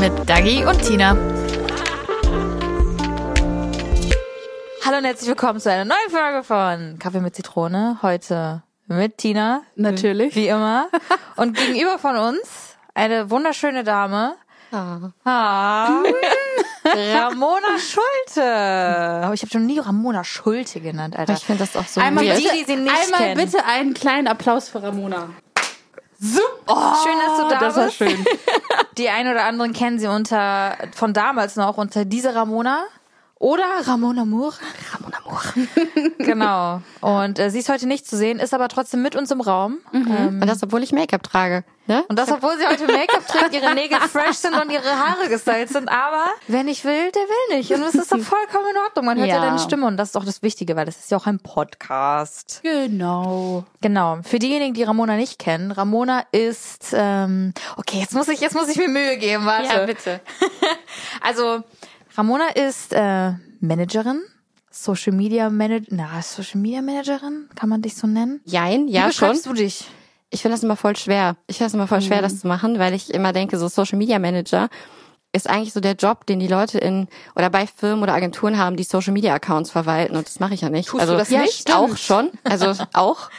Mit Dagi und Tina. Hallo und herzlich willkommen zu einer neuen Folge von Kaffee mit Zitrone. Heute mit Tina. Natürlich. Wie immer. Und gegenüber von uns eine wunderschöne Dame. Ah. Ah. Ramona Schulte. Aber ich habe schon nie Ramona Schulte genannt, Alter. Ich finde das auch so Einmal, weird. die, die sie nicht einmal kennen. bitte einen kleinen Applaus für Ramona. Schön, dass du da das war bist. schön. Die ein oder anderen kennen sie unter von damals noch unter diese Ramona oder Ramona Moore. Ramona Moore. Genau. Und äh, sie ist heute nicht zu sehen, ist aber trotzdem mit uns im Raum. Ähm, Und das, obwohl ich Make-up trage. Ne? und das, obwohl sie heute Make-up trägt, ihre Nägel fresh sind und ihre Haare gestylt sind. Aber wer nicht will, der will nicht. Und es ist doch vollkommen in Ordnung. Man hört ja. Ja. deine Stimme und das ist doch das Wichtige, weil das ist ja auch ein Podcast. Genau. Genau. Für diejenigen, die Ramona nicht kennen, Ramona ist ähm, okay, jetzt muss ich jetzt muss ich mir Mühe geben, warte. bitte. Also Ramona ist äh, Managerin, Social Media Manager, na Social Media Managerin, kann man dich so nennen? Jein, Wie ja schon. beschreibst du dich? Ich finde das immer voll schwer. Ich finde das immer voll schwer, das zu machen, weil ich immer denke, so Social Media Manager ist eigentlich so der Job, den die Leute in oder bei Firmen oder Agenturen haben, die Social Media Accounts verwalten und das mache ich ja nicht. Tust also du das ja, nicht? auch schon, also auch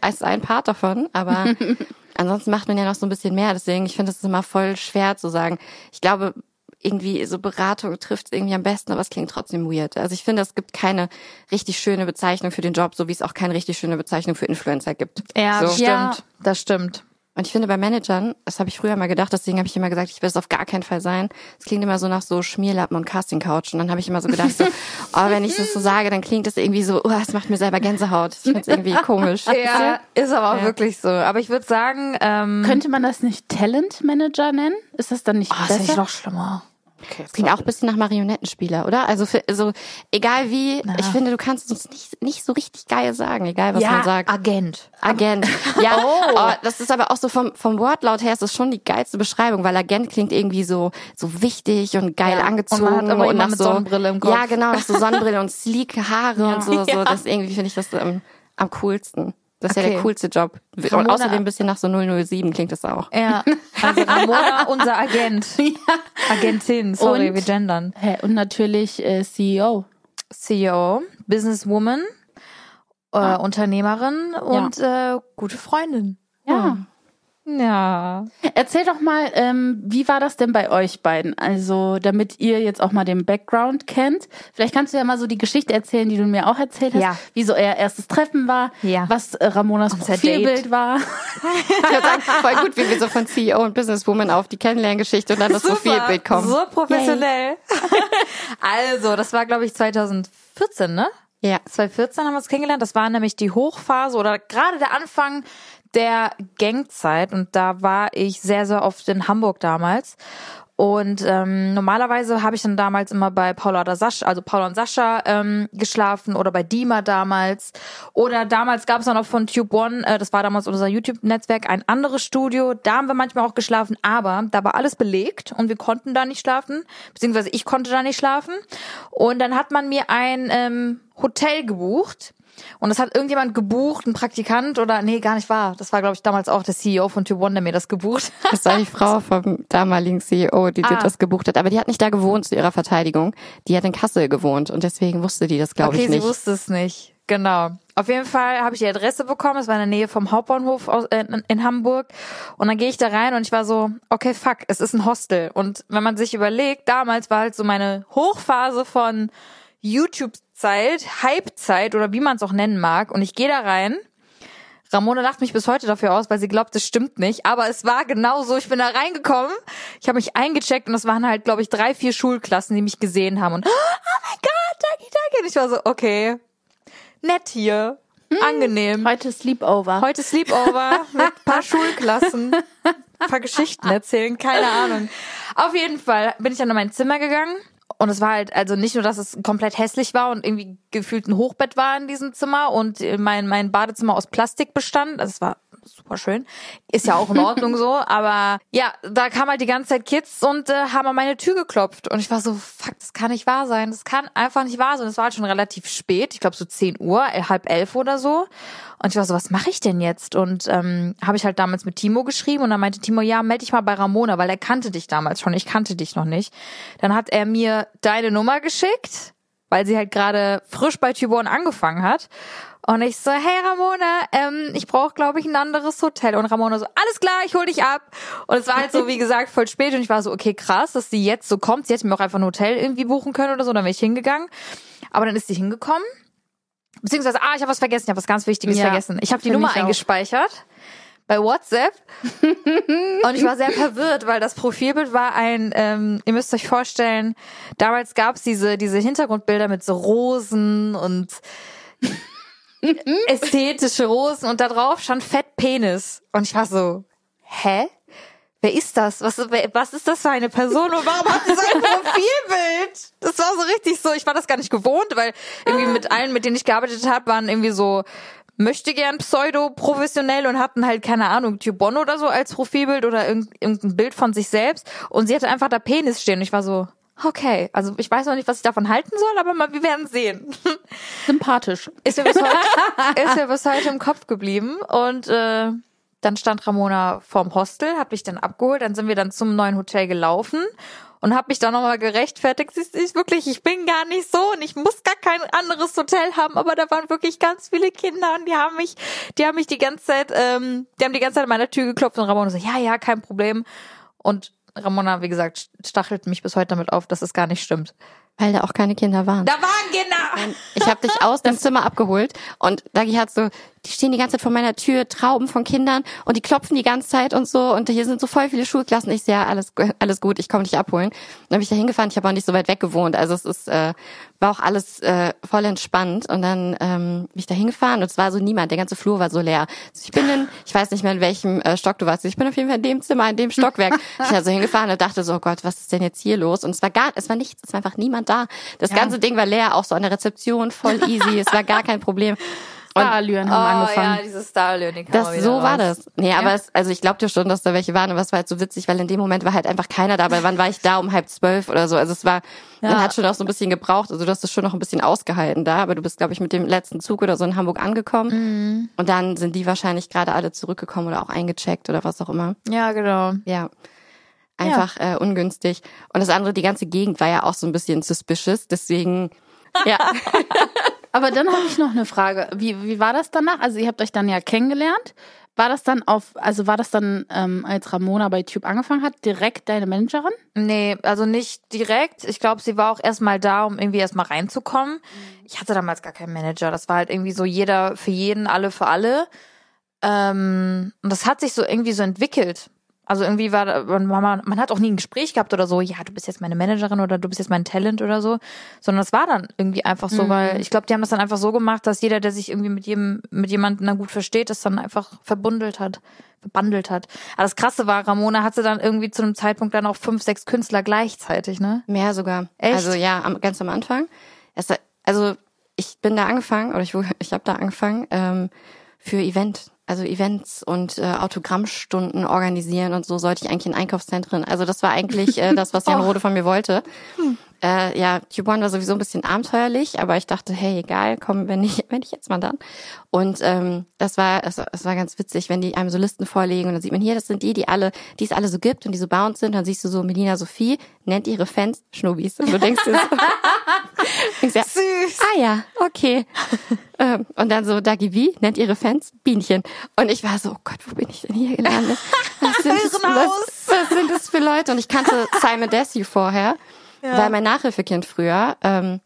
als ein Part davon, aber ansonsten macht man ja noch so ein bisschen mehr. Deswegen, ich finde es immer voll schwer zu sagen. Ich glaube, irgendwie so Beratung trifft es irgendwie am besten, aber es klingt trotzdem weird. Also ich finde, es gibt keine richtig schöne Bezeichnung für den Job, so wie es auch keine richtig schöne Bezeichnung für Influencer gibt. Ja, so. das stimmt. Ja. Das stimmt. Und ich finde bei Managern, das habe ich früher mal gedacht, deswegen habe ich immer gesagt, ich will es auf gar keinen Fall sein. Es klingt immer so nach so Schmierlappen und Casting-Couch. Und dann habe ich immer so gedacht, so, oh, wenn ich das so sage, dann klingt das irgendwie so, oh, es macht mir selber Gänsehaut. Ich finde es irgendwie komisch. Ja, ist aber auch Ja. wirklich so. Aber ich würde sagen, ähm, Könnte man das nicht Talent Manager nennen? Ist das dann nicht oh, das ist besser? noch schlimmer. Okay, Das klingt auch ein bisschen nach Marionettenspieler, oder? Also, für, also egal wie, ich finde, du kannst es nicht, nicht so richtig geil sagen, egal was ja, man sagt. Agent. Agent. Ja, oh. das ist aber auch so vom, vom Wortlaut her ist das schon die geilste Beschreibung, weil Agent klingt irgendwie so, so wichtig und geil Ja, angezogen. und man hat immer nach mit so, Sonnenbrille im Kopf. Ja, genau, nach so Sonnenbrille und sleeke Haare und so, so. Ja. Das irgendwie finde ich das am, am coolsten. Das ist ja Okay. der coolste Job. Und Ramona- außerdem ein bisschen nach so 007 klingt das auch. Ja, also Ramona, unser Agent. Agentin, sorry, Und? wir gendern. Hä, Und natürlich äh, CEO. CEO, Businesswoman, äh, Unternehmerin und äh, gute Freundin. Ja. Ja. Erzähl doch mal, ähm, wie war das denn bei euch beiden? Also, damit ihr jetzt auch mal den Background kennt. Vielleicht kannst du ja mal so die Geschichte erzählen, die du mir auch erzählt hast. Ja. Wie so euer erstes Treffen war. Ja. Was äh, Ramonas Unser Profilbild Date. war. Ich würde sagen, voll gut, wie wir so von CEO und Businesswoman auf die Kennenlerngeschichte und dann das Profilbild kommen. So professionell. also, das war, glaube ich, 2014, ne? Ja. 2014 haben wir uns kennengelernt. Das war nämlich die Hochphase oder gerade der Anfang der Gangzeit. Und da war ich sehr, sehr oft in Hamburg damals. Und ähm, normalerweise habe ich dann damals immer bei Paula oder Sascha, also Paula und Sascha ähm, geschlafen oder bei Dima damals. Oder damals gab es dann auch von Tube One, äh, das war damals unser YouTube-Netzwerk, ein anderes Studio. Da haben wir manchmal auch geschlafen, aber da war alles belegt und wir konnten da nicht schlafen, beziehungsweise ich konnte da nicht schlafen. Und dann hat man mir ein ähm, Hotel gebucht. Und das hat irgendjemand gebucht, ein Praktikant oder nee, gar nicht wahr. Das war, glaube ich, damals auch der CEO von Tube One, der mir das gebucht hat. Das war die Frau vom damaligen CEO, die dir Ah. das gebucht hat. Aber die hat nicht da gewohnt zu ihrer Verteidigung. Die hat in Kassel gewohnt und deswegen wusste die das, glaube okay, ich, nicht. sie wusste es nicht. Genau. Auf jeden Fall habe ich die Adresse bekommen. Es war in der Nähe vom Hauptbahnhof äh, in, in Hamburg. Und dann gehe ich da rein und ich war so, okay, fuck, es ist ein Hostel. Und wenn man sich überlegt, damals war halt so meine Hochphase von YouTube-Zeit, Hype-Zeit oder wie man es auch nennen mag. Und ich gehe da rein. Ramona lacht mich bis heute dafür aus, weil sie glaubt, das stimmt nicht. Aber es war genau so. Ich bin da reingekommen, ich habe mich eingecheckt und es waren halt, glaube ich, drei, vier Schulklassen, die mich gesehen haben. Und oh mein Gott, danke, danke. Und ich war so, okay, nett hier, angenehm. Heute Sleepover. Heute Sleepover mit ein paar Schulklassen. ein paar Geschichten erzählen, keine Ahnung. Auf jeden Fall bin ich dann in mein Zimmer gegangen und es war halt, also nicht nur, dass es komplett hässlich war und irgendwie gefühlt ein Hochbett war in diesem Zimmer und mein, mein Badezimmer aus Plastik bestand. Also es war super schön. Ist ja auch in Ordnung so, aber ja, da kam halt die ganze Zeit Kids und äh, haben an meine Tür geklopft und ich war so, fuck, das kann nicht wahr sein. Das kann einfach nicht wahr sein. Es war halt schon relativ spät, ich glaube so 10 Uhr, halb elf oder so. Und ich war so, was mache ich denn jetzt? Und ähm, habe ich halt damals mit Timo geschrieben und dann meinte Timo, ja, melde dich mal bei Ramona, weil er kannte dich damals schon, ich kannte dich noch nicht. Dann hat er mir deine Nummer geschickt, weil sie halt gerade frisch bei Tibon angefangen hat. Und ich so, hey Ramona, ähm, ich brauche, glaube ich, ein anderes Hotel. Und Ramona so, alles klar, ich hol dich ab. Und es war halt so, wie gesagt, voll spät. Und ich war so, okay, krass, dass sie jetzt so kommt. Sie hätte mir auch einfach ein Hotel irgendwie buchen können oder so, dann wäre ich hingegangen. Aber dann ist sie hingekommen. Beziehungsweise, ah, ich habe was vergessen, ich habe was ganz Wichtiges Ja, vergessen. Ich habe die Nummer eingespeichert bei WhatsApp und ich war sehr verwirrt, weil das Profilbild war ein, ähm, ihr müsst euch vorstellen, damals gab's diese diese Hintergrundbilder mit so Rosen und ästhetische Rosen und da drauf stand Fett Penis und ich war so, hä? Wer ist das? Was, was ist das für eine Person und warum hat sie so ein Profilbild? Das war so richtig so, ich war das gar nicht gewohnt, weil irgendwie mit allen, mit denen ich gearbeitet habe, waren irgendwie so möchte gern pseudo-professionell und hatten halt, keine Ahnung, Tubon oder so als Profilbild oder irgend- irgendein Bild von sich selbst. Und sie hatte einfach da Penis stehen. Und ich war so, okay, also ich weiß noch nicht, was ich davon halten soll, aber mal, wir werden sehen. Sympathisch. Ist mir bis heute, ist mir bis heute im Kopf geblieben. Und äh, dann stand Ramona vorm Hostel, hat mich dann abgeholt, dann sind wir dann zum neuen Hotel gelaufen und habe mich dann nochmal gerechtfertigt. Sie ist, ist wirklich, ich bin gar nicht so und ich muss gar kein anderes Hotel haben, aber da waren wirklich ganz viele Kinder und die haben mich, die haben mich die ganze Zeit, ähm, die haben die ganze Zeit an meiner Tür geklopft und Ramona so, ja, ja, kein Problem. Und Ramona, wie gesagt, stachelt mich bis heute damit auf, dass es gar nicht stimmt. Weil da auch keine Kinder waren. Da waren Kinder! Ich habe dich aus dem Zimmer abgeholt und Dagi hat so, die stehen die ganze Zeit vor meiner Tür, Trauben von Kindern und die klopfen die ganze Zeit und so und hier sind so voll viele Schulklassen. Ich sehe, ja, alles, alles gut, ich komme dich abholen. Dann bin ich da hingefahren, ich habe auch nicht so weit weg gewohnt, also es ist, äh, war auch alles äh, voll entspannt und dann ähm, bin ich da hingefahren und es war so niemand, der ganze Flur war so leer. Also ich bin in, ich weiß nicht mehr in welchem äh, Stock du warst, ich bin auf jeden Fall in dem Zimmer, in dem Stockwerk. Ich bin da so hingefahren und dachte so, oh Gott, was ist denn jetzt hier los? Und es war gar, es war nichts, es war einfach niemand da. Das ganze Ding war leer, auch so an der Rezeption, voll easy, es war gar kein Problem. Und Starallüren haben angefangen. Oh, ja, dieses Starlearning. das, so war das. Nee, aber es, also ich glaube dir schon, dass da welche waren, aber es war halt so witzig, weil in dem Moment war halt einfach keiner da. Aber wann war ich da? Um halb zwölf oder so. Also es war, man hat schon auch so ein bisschen gebraucht. Also du hast es schon noch ein bisschen ausgehalten da, aber du bist, glaube ich, mit dem letzten Zug oder so in Hamburg angekommen. Und dann sind die wahrscheinlich gerade alle zurückgekommen oder auch eingecheckt oder was auch immer. Ja, genau. Ja. Einfach äh, ungünstig. Und das andere, die ganze Gegend war ja auch so ein bisschen suspicious. Deswegen, ja. Aber dann habe ich noch eine Frage. Wie, wie war das danach? Also ihr habt euch dann ja kennengelernt. War das dann auf, also war das dann, ähm, als Ramona bei Tube angefangen hat, direkt deine Managerin? Nee, also nicht direkt. Ich glaube, sie war auch erstmal da, um irgendwie erstmal reinzukommen. Ich hatte damals gar keinen Manager. Das war halt irgendwie so jeder für jeden, alle für alle. Ähm, und das hat sich so irgendwie so entwickelt. Also irgendwie war, man, man, hat auch nie ein Gespräch gehabt oder so, ja, du bist jetzt meine Managerin oder du bist jetzt mein Talent oder so, sondern es war dann irgendwie einfach so, weil ich glaube, die haben das dann einfach so gemacht, dass jeder, der sich irgendwie mit jedem, mit jemandem dann gut versteht, das dann einfach verbundelt hat, verbandelt hat. Aber das Krasse war, Ramona hatte dann irgendwie zu einem Zeitpunkt dann auch fünf, sechs Künstler gleichzeitig, ne? Mehr sogar. Echt? Also ja, am, ganz am Anfang. Also ich bin da angefangen, oder ich, ich habe da angefangen, ähm, für Event, also Events und äh, Autogrammstunden organisieren und so sollte ich eigentlich in Einkaufszentren. Also das war eigentlich äh, das, was Jan Rode von mir wollte. Äh, ja, Tube One war sowieso ein bisschen abenteuerlich, aber ich dachte, hey, egal, komm, wenn ich, wenn ich jetzt mal dann. Und ähm, das war, es, es war ganz witzig, wenn die einem so Listen vorlegen und dann sieht man hier, das sind die, die alle, die es alle so gibt und die so bound sind. Dann siehst du so, Melina Sophie nennt ihre Fans Schnubbis. Und du denkst dir so, denkst ja, Süß. ah ja, okay. ähm, und dann so, Dagi wie nennt ihre Fans Bienchen. Und ich war so, oh Gott, wo bin ich denn hier gelandet? Was sind, das, was, was sind das für Leute? Und ich kannte Simon Desue vorher, weil mein Nachhilfekind früher, ähm,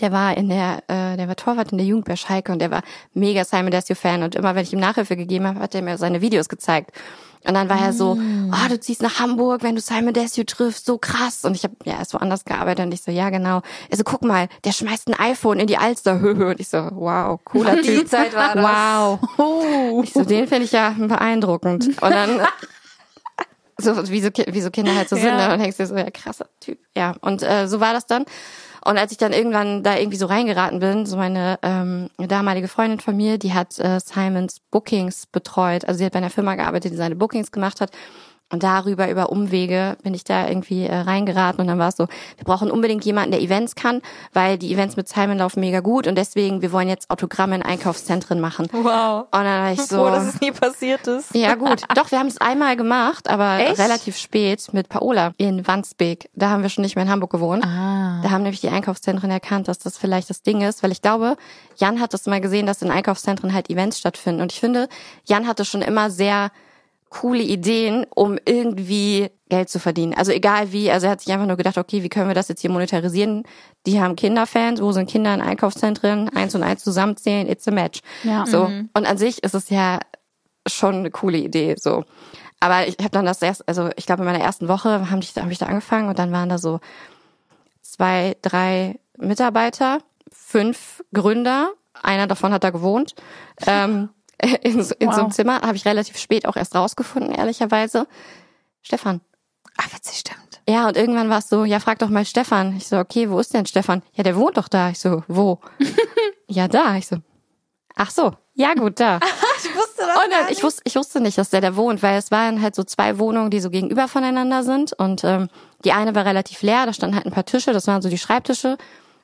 der war in der, äh, der war Torwart in der Jugend bei Schalke und der war mega Simon Desue Fan und immer wenn ich ihm Nachhilfe gegeben habe, hat er mir seine Videos gezeigt. Und dann war er so, oh, du ziehst nach Hamburg, wenn du Simon Desue triffst, so krass. Und ich habe ja erst woanders gearbeitet und ich so, ja genau. Also guck mal, der schmeißt ein iPhone in die Alster. Und ich so, wow, cooler Die Typ. Zeit war das. Wow. Oh. Ich so, den finde ich ja beeindruckend. Und dann So wie so, wie so Kinder halt so sind. Ja. Ne? Und denkst dir so, ja, krasser Typ. Ja, und äh, so war das dann. Und als ich dann irgendwann da irgendwie so reingeraten bin, so meine ähm, damalige Freundin von mir, die hat äh, Simons Bookings betreut. Also sie hat bei einer Firma gearbeitet, die seine Bookings gemacht hat. Und darüber, über Umwege, bin ich da irgendwie äh, reingeraten und dann war es so, wir brauchen unbedingt jemanden, der Events kann, weil die Events mit Simon laufen mega gut und deswegen, wir wollen jetzt Autogramme in Einkaufszentren machen. Und Wow. dann war ich so, Froh, dass es nie passiert ist. ja gut, doch, wir haben es einmal gemacht, aber Echt? relativ spät mit Paola in Wandsbek. Da haben wir schon nicht mehr in Hamburg gewohnt. Ah. Da haben nämlich die Einkaufszentren erkannt, dass das vielleicht das Ding ist, weil ich glaube, Jan hat das mal gesehen, dass in Einkaufszentren halt Events stattfinden. Und ich finde, Jan hatte schon immer sehr coole Ideen, um irgendwie Geld zu verdienen. Also egal wie, also er hat sich einfach nur gedacht, okay, wie können wir das jetzt hier monetarisieren? Die haben Kinderfans, wo sind Kinder in Einkaufszentren? Eins und eins zusammenzählen, it's a match. Ja. So. Und an sich ist es ja schon eine coole Idee, so. Aber ich habe dann das erst, also ich glaube in meiner ersten Woche habe ich, hab ich da angefangen und dann waren da so zwei, drei Mitarbeiter, fünf Gründer, einer davon hat da gewohnt. Ähm, in, so- in so einem Wow. Zimmer habe ich relativ spät auch erst rausgefunden, ehrlicherweise. Stefan. Ah, witzig, stimmt. Ja, und irgendwann war es so, ja, frag doch mal Stefan. Ich so, okay, wo ist denn Stefan? Ja, der wohnt doch da. Ich so, wo? ja, da. Ich so, ach so, ja gut, da. Ich wusste das Und dann, ich, wusste, ich wusste nicht, dass der da wohnt, weil es waren halt so zwei Wohnungen, die so gegenüber voneinander sind. Und ähm, die eine war relativ leer, da standen halt ein paar Tische, das waren so die Schreibtische.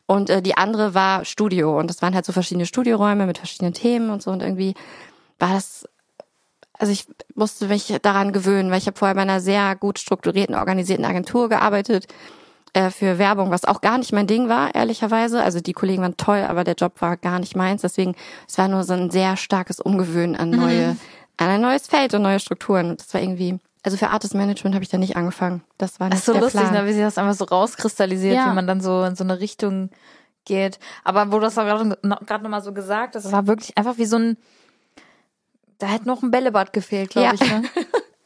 Und äh, die andere war Studio. Und das waren halt so verschiedene Studioräume mit verschiedenen Themen und so. Und irgendwie war das, also ich musste mich daran gewöhnen, weil ich habe vorher bei einer sehr gut strukturierten, organisierten Agentur gearbeitet äh, für Werbung, was auch gar nicht mein Ding war, ehrlicherweise. Also die Kollegen waren toll, aber der Job war gar nicht meins. Deswegen, es war nur so ein sehr starkes Umgewöhnen an neue, an ein neues Feld und neue Strukturen. Und das war irgendwie, also für Artist Management habe ich da nicht angefangen. Das war nicht ist so der lustig, Plan. ne, wie sich das einfach so rauskristallisiert, Ja. wie man dann so in so eine Richtung geht. Aber wo du das gerade noch, gerade noch mal so gesagt hast, das war wirklich einfach wie so ein, da hätte noch ein Bällebad gefehlt, glaube Ja. ich. Ne?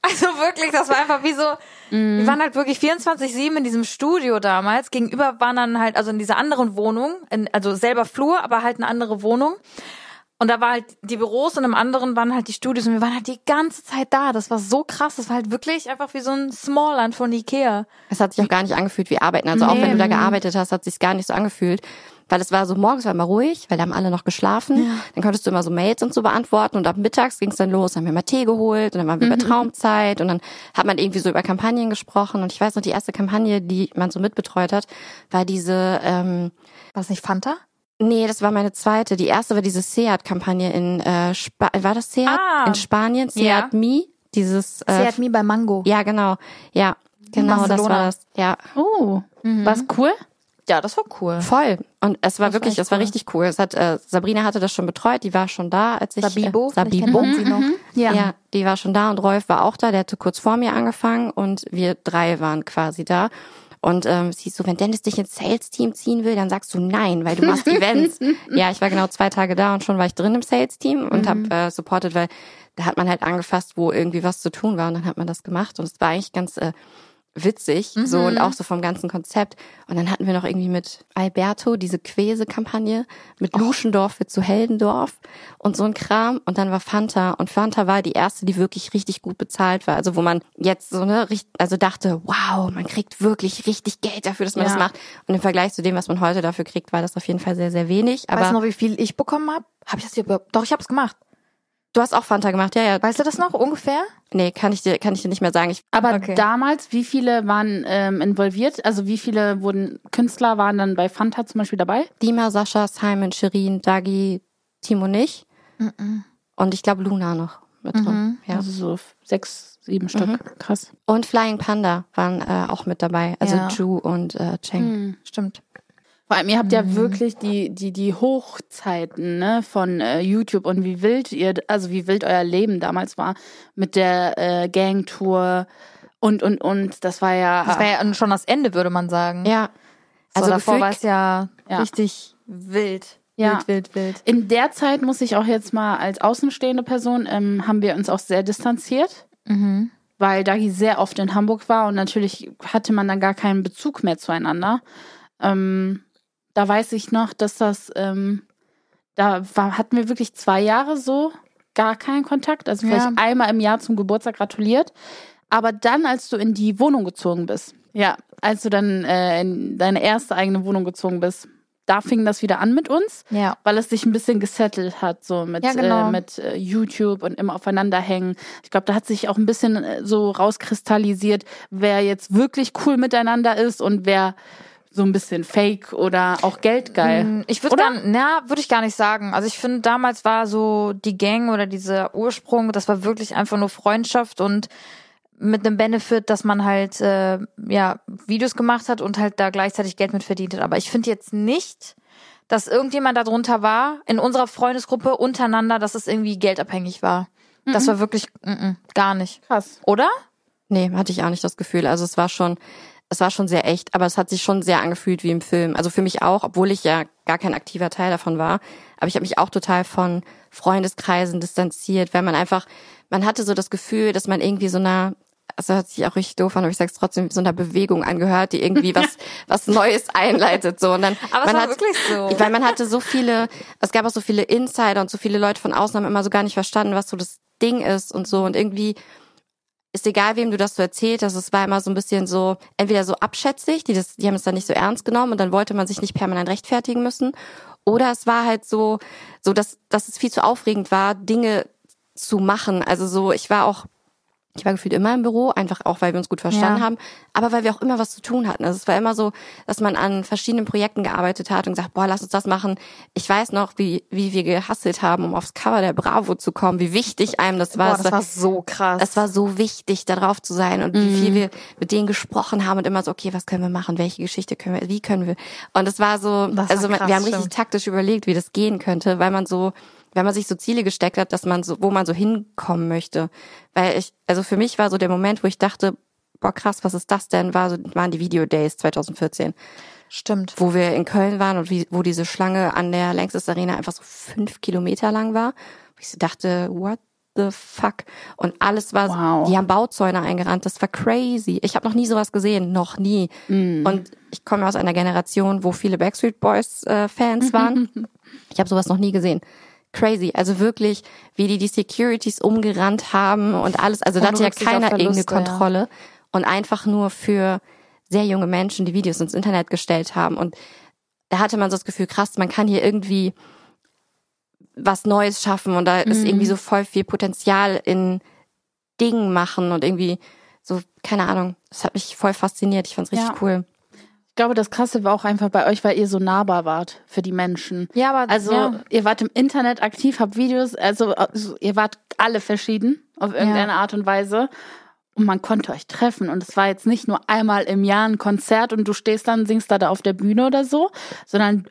Also wirklich, das war einfach wie so, Mhm. wir waren halt wirklich 24-7 in diesem Studio damals. Gegenüber waren dann halt, also in dieser anderen Wohnung, in, also selber Flur, aber halt eine andere Wohnung. Und da war halt die Büros und im anderen waren halt die Studios und wir waren halt die ganze Zeit da. Das war so krass. Das war halt wirklich einfach wie so ein Smallland von Ikea. Es hat sich auch gar nicht angefühlt wie Arbeiten. Also auch Nee. wenn du da gearbeitet hast, hat sich gar nicht so angefühlt. Weil es war so, morgens war immer ruhig, weil da haben alle noch geschlafen. Dann konntest du immer so Mails und so beantworten und ab mittags ging es dann los, dann haben wir mal Tee geholt und dann waren wir bei Traumzeit und dann hat man irgendwie so über Kampagnen gesprochen. Und ich weiß noch, die erste Kampagne, die man so mitbetreut hat, war diese, ähm, War das nicht Fanta? Nee, das war meine zweite. Die erste war diese Seat-Kampagne in, äh, Spa war das Seat? Ah. In Spanien, Seat Ja. Me. Dieses, äh, hat mir bei Mango. ja, genau. Ja, genau, das Barcelona. war das. Ja, Oh, was cool. Ja, das war cool. Voll. Und es war Das war wirklich, echt es war cool. richtig cool. Es hat, äh, Sabrina hatte das schon betreut, die war schon da, als ich. Sabibo. Äh, Sabibo. Sie noch. Ja. Ja, die war schon da und Rolf war auch da, der hatte kurz vor mir angefangen und wir drei waren quasi da. Und ähm, sie ist so, wenn Dennis dich ins Sales-Team ziehen will, dann sagst du nein, weil du machst Events. ja, ich war genau zwei Tage da und schon war ich drin im Sales-Team und hab äh, supported, weil da hat man halt angefasst, wo irgendwie was zu tun war und dann hat man das gemacht und es war eigentlich ganz äh, witzig, so und auch so vom ganzen Konzept. Und dann hatten wir noch irgendwie mit Alberto diese Quese-Kampagne, mit Luschendorf wird zu Heldendorf und so ein Kram. Und dann war Fanta und Fanta war die erste, die wirklich richtig gut bezahlt war. Also wo man jetzt so ne, also dachte, wow, man kriegt wirklich richtig Geld dafür, dass man Ja. das macht. Und im Vergleich zu dem, was man heute dafür kriegt, war das auf jeden Fall sehr, sehr wenig. Aber weißt du noch, wie viel ich bekommen habe? Habe ich das hier? Doch, ich habe es gemacht. Du hast auch Fanta gemacht, ja, ja. Weißt du das noch ungefähr? Nee, kann ich dir, kann ich dir nicht mehr sagen. Ich, Aber Okay. damals, wie viele waren ähm, involviert? Also wie viele wurden Künstler waren dann bei Fanta zum Beispiel dabei? Dima, Sascha, Simon, Shirin, Dagi, Timo nicht. Und ich glaube Luna noch mit drin. Ja. Also so sechs, sieben Stück. Krass. Und Flying Panda waren äh, auch mit dabei. Also Ja. Ju und äh, Cheng. Stimmt. Vor allem, ihr habt ja wirklich die, die, die Hochzeiten ne, von äh, YouTube und wie wild ihr, also wie wild euer Leben damals war mit der äh, Gangtour und und und. Das war ja. Das war ja schon das Ende, würde man sagen. Ja. So, Also davor war es ja, Ja. richtig wild. Ja. Wild, wild, wild. In der Zeit muss ich auch jetzt mal als außenstehende Person, ähm, haben wir uns auch sehr distanziert, Mhm. weil Dagi sehr oft in Hamburg war und natürlich hatte man dann gar keinen Bezug mehr zueinander. Ähm, da weiß ich noch, dass das, ähm, da war, hatten wir wirklich zwei Jahre so gar keinen Kontakt. Also vielleicht Ja. einmal im Jahr zum Geburtstag gratuliert. Aber dann, als du in die Wohnung gezogen bist, ja, als du dann äh, in deine erste eigene Wohnung gezogen bist, da fing das wieder an mit uns, Ja. weil es sich ein bisschen gesettelt hat, so mit, Ja, genau. äh, mit äh, YouTube und immer aufeinander hängen. Ich glaube, da hat sich auch ein bisschen äh, so rauskristallisiert, wer jetzt wirklich cool miteinander ist und wer so ein bisschen fake oder auch geldgeil. Mm, Ich würde Oder? gar, na, würde ich gar nicht sagen. Also ich finde, damals war so die Gang oder dieser Ursprung, das war wirklich einfach nur Freundschaft und mit einem Benefit, dass man halt äh, ja Videos gemacht hat und halt da gleichzeitig Geld mit verdient hat. Aber ich finde jetzt nicht, dass irgendjemand darunter war in unserer Freundesgruppe untereinander, dass es irgendwie geldabhängig war. Das war wirklich mm -mm, gar nicht. Krass. Oder? Nee, hatte ich auch nicht das Gefühl. Also es war schon, es war schon sehr echt, aber es hat sich schon sehr angefühlt wie im Film. Also für mich auch, obwohl ich ja gar kein aktiver Teil davon war. Aber ich habe mich auch total von Freundeskreisen distanziert, weil man einfach, man hatte so das Gefühl, dass man irgendwie so einer das hört sich auch richtig doof an, aber ich sag's trotzdem, so einer Bewegung angehört, die irgendwie was, was Neues einleitet, so. Und dann, Aber es man war hat, wirklich so. Weil man hatte so viele, es gab auch so viele Insider und so viele Leute von außen haben immer so gar nicht verstanden, was so das Ding ist und so. Und irgendwie, ist egal, wem du das so erzählt hast, es war immer so ein bisschen so, entweder so abschätzig, die das, die haben es dann nicht so ernst genommen und dann wollte man sich nicht permanent rechtfertigen müssen. Oder es war halt so, so, dass, dass es viel zu aufregend war, Dinge zu machen. Also so, ich war auch, ich war gefühlt immer im Büro, einfach auch, weil wir uns gut verstanden Ja. haben, aber weil wir auch immer was zu tun hatten. Also es war immer so, dass man an verschiedenen Projekten gearbeitet hat und gesagt, boah, lass uns das machen. Ich weiß noch, wie, wie wir gehasselt haben, um aufs Cover der Bravo zu kommen, wie wichtig einem das war. Boah, das war so krass. Es war so wichtig, da drauf zu sein und wie viel wir mit denen gesprochen haben und immer so, okay, was können wir machen? Welche Geschichte können wir, wie können wir? Und es war so, Das war also man, krass, wir haben richtig stimmt. taktisch überlegt, wie das gehen könnte, weil man so, wenn man sich so Ziele gesteckt hat, dass man so, wo man so hinkommen möchte. Weil ich, also für mich war so der Moment, wo ich dachte, boah krass, was ist das denn? War so, waren die Video Days 2014 Stimmt. wo wir in Köln waren und wie, wo diese Schlange an der Längstes Arena einfach so fünf Kilometer lang war. Wo ich so dachte, what the fuck? Und alles war, Wow. die haben Bauzäune eingerannt, das war crazy. Ich habe noch nie sowas gesehen, noch nie. Und ich komme aus einer Generation, wo viele Backstreet Boys äh, Fans waren. ich habe sowas noch nie gesehen. Crazy, also wirklich, wie die die Securities umgerannt haben und alles. Also da hatte ja keiner irgendeine Verluste, ja. Kontrolle und einfach nur für sehr junge Menschen, die Videos ins Internet gestellt haben. Und da hatte man so das Gefühl, krass, man kann hier irgendwie was Neues schaffen und da ist irgendwie so voll viel Potenzial in Dingen machen und irgendwie so, keine Ahnung, das hat mich voll fasziniert. Ich fand's richtig Ja. cool. Ich glaube, das Krasse war auch einfach bei euch, weil ihr so nahbar wart für die Menschen. Ja, aber Also ja. ihr wart im Internet aktiv, habt Videos, also, also ihr wart alle verschieden auf irgendeine Art und Weise. Und man konnte euch treffen. Und es war jetzt nicht nur einmal im Jahr ein Konzert und du stehst dann, singst da, da auf der Bühne oder so, sondern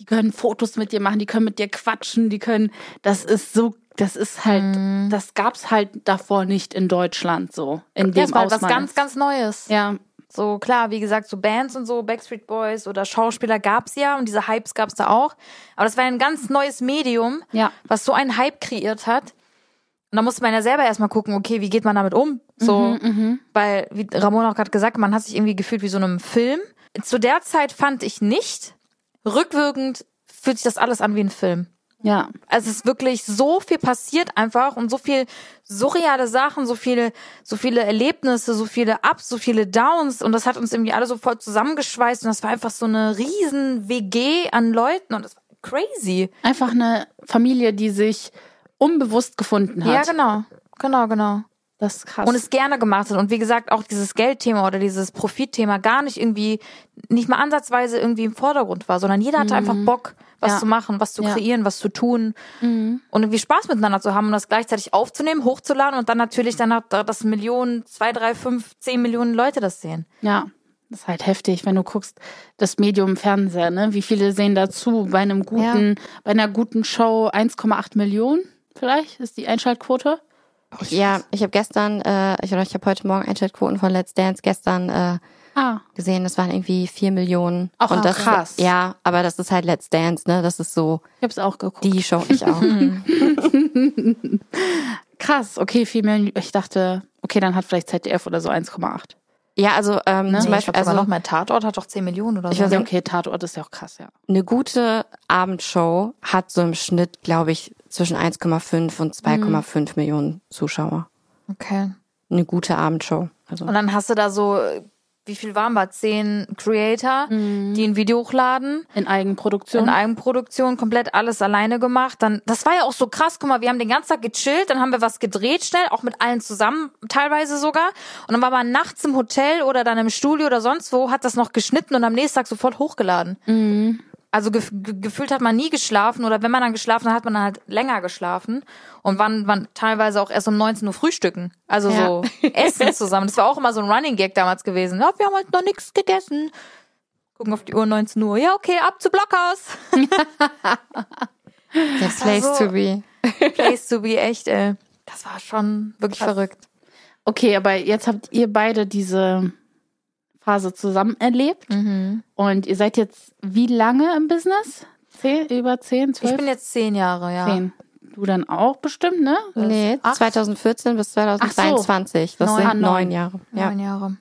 die können Fotos mit dir machen, die können mit dir quatschen, die können, das ist so, das ist halt, Mhm. das gab's halt davor nicht in Deutschland so. In Ja, dem es war was Ausmaß. ganz, ganz Neues. ja, So klar, wie gesagt, so Bands und so, Backstreet Boys oder Schauspieler gab's ja und diese Hypes gab's da auch. Aber das war ein ganz neues Medium, Ja. was so einen Hype kreiert hat. Und da musste man ja selber erstmal gucken, okay, wie geht man damit um? So, weil, wie Ramon auch gerade gesagt, hat, man hat sich irgendwie gefühlt wie so einem Film. Zu der Zeit fand ich nicht. Rückwirkend fühlt sich das alles an wie ein Film. Ja. Also es ist wirklich so viel passiert einfach und so viel surreale Sachen, so viele, so viele Erlebnisse, so viele Ups, so viele Downs und das hat uns irgendwie alle so voll zusammengeschweißt und das war einfach so eine riesen WG an Leuten und das war crazy. Einfach eine Familie, die sich unbewusst gefunden hat. Ja, genau. Genau, genau. Das ist krass. Und es gerne gemacht hat. Und wie gesagt, auch dieses Geldthema oder dieses Profitthema gar nicht irgendwie, nicht mal ansatzweise irgendwie im Vordergrund war, sondern jeder hatte einfach Bock, was Ja. zu machen, was zu Ja. kreieren, was zu tun. Und irgendwie Spaß miteinander zu haben und das gleichzeitig aufzunehmen, hochzuladen und dann natürlich danach, dass Millionen, zwei, drei, fünf, zehn Millionen Leute das sehen. Ja, das ist halt heftig, wenn du guckst, das Medium Fernseher, ne? Wie viele sehen dazu? Bei einem guten, bei einer guten Show 1,8 Millionen vielleicht ist die Einschaltquote. Ja, ich habe gestern, äh, ich, oder ich habe heute Morgen Einschaltquoten von Let's Dance gestern äh, Ah, gesehen. Das waren irgendwie vier Millionen. Ach, und das krass. ja, aber das ist halt Let's Dance, ne? Das ist so ich hab's auch geguckt. die Show. Ich auch. Krass, okay, 4 Millionen. Ich dachte, okay, dann hat vielleicht ZDF oder so 1,8. ja, also ähm, zum Nee, ich Beispiel, also noch mehr Tatort hat doch zehn Millionen oder Ich so. weiß Ja, nicht, okay, Tatort ist ja auch krass, ja. eine gute Abendshow hat so im Schnitt, glaube ich, zwischen 1,5 und 2,5 Millionen Zuschauer. Okay. eine gute Abendshow. Also Und dann hast du da so, wie viel waren wir? Zehn Creator, die ein Video hochladen. In Eigenproduktion. In Eigenproduktion, komplett alles alleine gemacht. Dann, das war ja auch so krass. Guck mal, wir haben den ganzen Tag gechillt, dann haben wir was gedreht schnell, auch mit allen zusammen, teilweise sogar. Und dann war man nachts im Hotel oder dann im Studio oder sonst wo, hat das noch geschnitten und am nächsten Tag sofort hochgeladen. Also gef ge gefühlt hat man nie geschlafen oder wenn man dann geschlafen hat, hat man dann halt länger geschlafen und wann wann teilweise auch erst um 19 Uhr frühstücken. Also Ja. so essen zusammen. Das war auch immer so ein Running Gag damals gewesen. Ja, wir haben halt noch nichts gegessen. Gucken auf die Uhr 19 Uhr. Ja, okay, ab zu Blockhaus. der Place so- to be. Place to be echt, ey. Das war schon wirklich verrückt. Okay, aber jetzt habt ihr beide diese Phase zusammen erlebt. Mhm. Und ihr seid jetzt wie lange im Business? Zehn, über zehn, zwölf? Ich bin jetzt zehn Jahre, ja. zehn. Du dann auch bestimmt, ne? Nee, acht? 2014 bis 2022. Das Neun. sind neun neun. Jahre. Ja. Neun Jahre.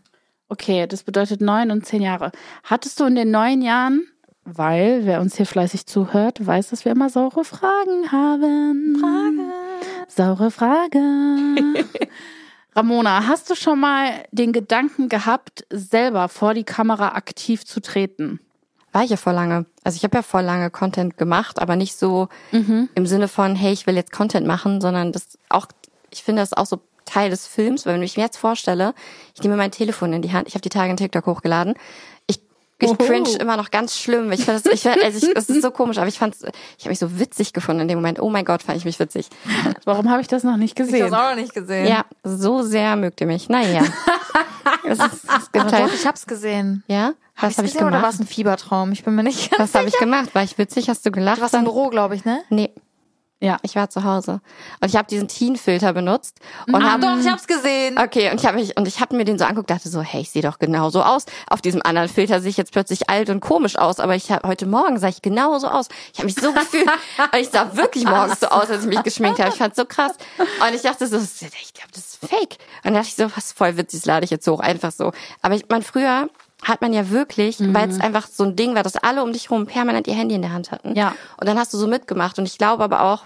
Okay, das bedeutet neun und zehn Jahre. Hattest du in den neun Jahren, weil wer uns hier fleißig zuhört, weiß, dass wir immer saure Fragen haben. Frage. Saure Frage. Ramona, hast du schon mal den Gedanken gehabt, selber vor die Kamera aktiv zu treten? War ich ja vor lange. Also ich habe ja vor lange Content gemacht, aber nicht so im Sinne von, hey, ich will jetzt Content machen, sondern das auch, ich finde das auch so Teil des Films, weil wenn ich mir jetzt vorstelle, ich nehme mein Telefon in die Hand, ich habe die Tage in TikTok hochgeladen, ich cringe immer noch ganz schlimm. Ich finde das, ich find, also ich, das ist so komisch, aber ich fand's, ich habe mich so witzig gefunden in dem Moment. Oh mein Gott, fand ich mich witzig. Warum habe ich das noch nicht Ich habe gesehen? auch noch nicht gesehen. Ja, so sehr mögt ihr mich. Naja. es, ist, es gibt halt, doch, ich hab's gesehen. ja, was habe ich gesehen oder war gemacht? es ein Fiebertraum? Ich bin mir nicht ganz Was habe ich gemacht? War ich witzig? Hast du gelacht? Du warst im Büro, glaube ich, ne? Nee, Ja. ich war zu Hause und ich habe diesen Teen-Filter benutzt und Ah, hab, doch, ich hab's gesehen. Okay, und ich habe mich und ich habe mir den so angeguckt, dachte so, hey, ich sehe doch genauso aus. Auf diesem anderen Filter sehe ich jetzt plötzlich alt und komisch aus, aber ich hab, heute Morgen sah ich genauso aus. Ich habe mich so gefühlt, und ich sah wirklich morgens so aus, als ich mich geschminkt habe. Ich fand's so krass. Und ich dachte so, ich glaube, das ist fake. Und dann dachte ich so, was voll witzig, das lade ich jetzt hoch, einfach so. Aber ich mein früher hat man ja wirklich, weil es einfach so ein Ding war, dass alle um dich rum permanent ihr Handy in der Hand hatten. Ja. Und dann hast du so mitgemacht. Und ich glaube aber auch,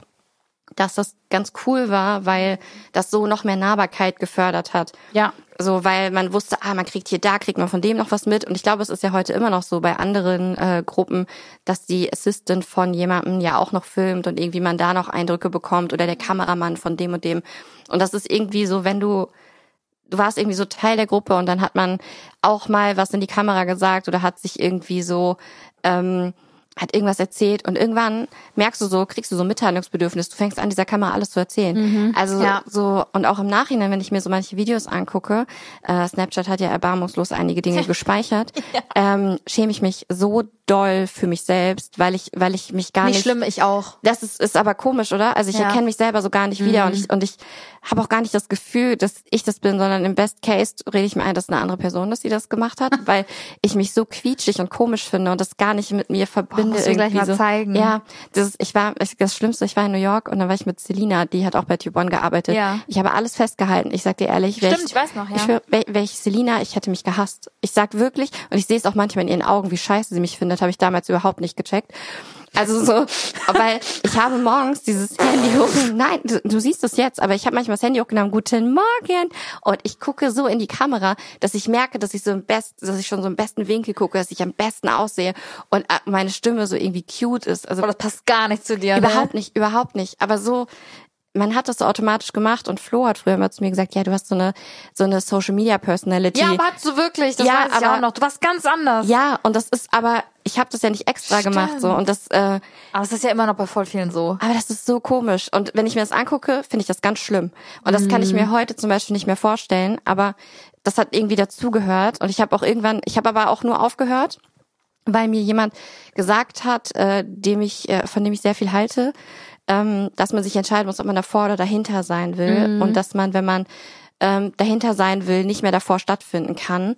dass das ganz cool war, weil das so noch mehr Nahbarkeit gefördert hat. Ja. So, weil man wusste, ah, man kriegt hier, da kriegt man von dem noch was mit. Und ich glaube, es ist ja heute immer noch so bei anderen äh, Gruppen, dass die Assistant von jemandem ja auch noch filmt und irgendwie man da noch Eindrücke bekommt oder der Kameramann von dem und dem. Und das ist irgendwie so, wenn du du warst irgendwie so Teil der Gruppe und dann hat man auch mal was in die Kamera gesagt oder hat sich irgendwie so ähm, hat irgendwas erzählt und irgendwann merkst du so, kriegst du so ein Mitteilungsbedürfnis, du fängst an, dieser Kamera alles zu erzählen. Also Ja. so, und auch im Nachhinein, wenn ich mir so manche Videos angucke, äh, Snapchat hat ja erbarmungslos einige Dinge gespeichert, ähm, schäme ich mich so doll für mich selbst, weil ich, weil ich mich gar Nicht nicht, schlimm, ich auch. das ist, ist aber komisch, oder? Also ich Ja. erkenne mich selber so gar nicht wieder und ich, und ich habe auch gar nicht das Gefühl, dass ich das bin, sondern im Best Case rede ich mir ein, dass eine andere Person, dass sie das gemacht hat, weil ich mich so quietschig und komisch finde und das gar nicht mit mir verbinde. musst du gleich irgendwie mal so. zeigen. Ja, das ist, ich war, ich, das Schlimmste, ich war in New York und dann war ich mit Selina, die hat auch bei Tube One gearbeitet. Ja. Ich habe alles festgehalten. Ich sag dir ehrlich, Stimmt, ich weiß noch, ja. Ich wär, wär ich Selina, ich hätte mich gehasst. Ich sag wirklich, und ich sehe es auch manchmal in ihren Augen, wie scheiße sie mich findet, habe ich damals überhaupt nicht gecheckt. Also so, weil ich habe morgens dieses Handy hoch. Nein, du, du siehst es jetzt, aber ich habe manchmal das Handy hochgenommen. Guten Morgen. Und ich gucke so in die Kamera, dass ich merke, dass ich so im best, dass ich schon so im besten Winkel gucke, dass ich am besten aussehe und äh, meine Stimme so irgendwie cute ist. Also Aber das passt gar nicht zu dir. überhaupt ne? nicht, überhaupt nicht. Aber so, man hat das so automatisch gemacht und Flo hat früher immer zu mir gesagt, ja, du hast so eine so eine Social Media Personality. Ja, aber hattest du wirklich, das Ja, weiß ich aber- auch noch. Du warst ganz anders. Ja, und das ist aber, ich habe das ja nicht extra Stimmt. gemacht so und das äh, Aber es ist ja immer noch bei voll vielen so. aber das ist so komisch. Und wenn ich mir das angucke, finde ich das ganz schlimm. Und das kann ich mir heute zum Beispiel nicht mehr vorstellen. Aber das hat irgendwie dazugehört. Und ich habe auch irgendwann, ich habe aber auch nur aufgehört, weil mir jemand gesagt hat, äh, dem ich, äh, von dem ich sehr viel halte, ähm, dass man sich entscheiden muss, ob man davor oder dahinter sein will. Und dass man, wenn man ähm, dahinter sein will, nicht mehr davor stattfinden kann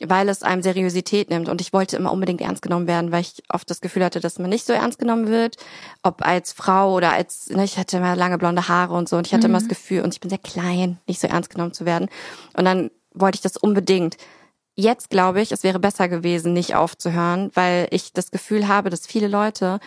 weil es einem Seriosität nimmt. Und ich wollte immer unbedingt ernst genommen werden, weil ich oft das Gefühl hatte, dass man nicht so ernst genommen wird. Ob als Frau oder als, ne, ich hatte immer lange blonde Haare und so. Und ich hatte immer das Gefühl, und ich bin sehr klein, nicht so ernst genommen zu werden. Und dann wollte ich das unbedingt. Jetzt glaube ich, es wäre besser gewesen, nicht aufzuhören, weil ich das Gefühl habe, dass viele Leute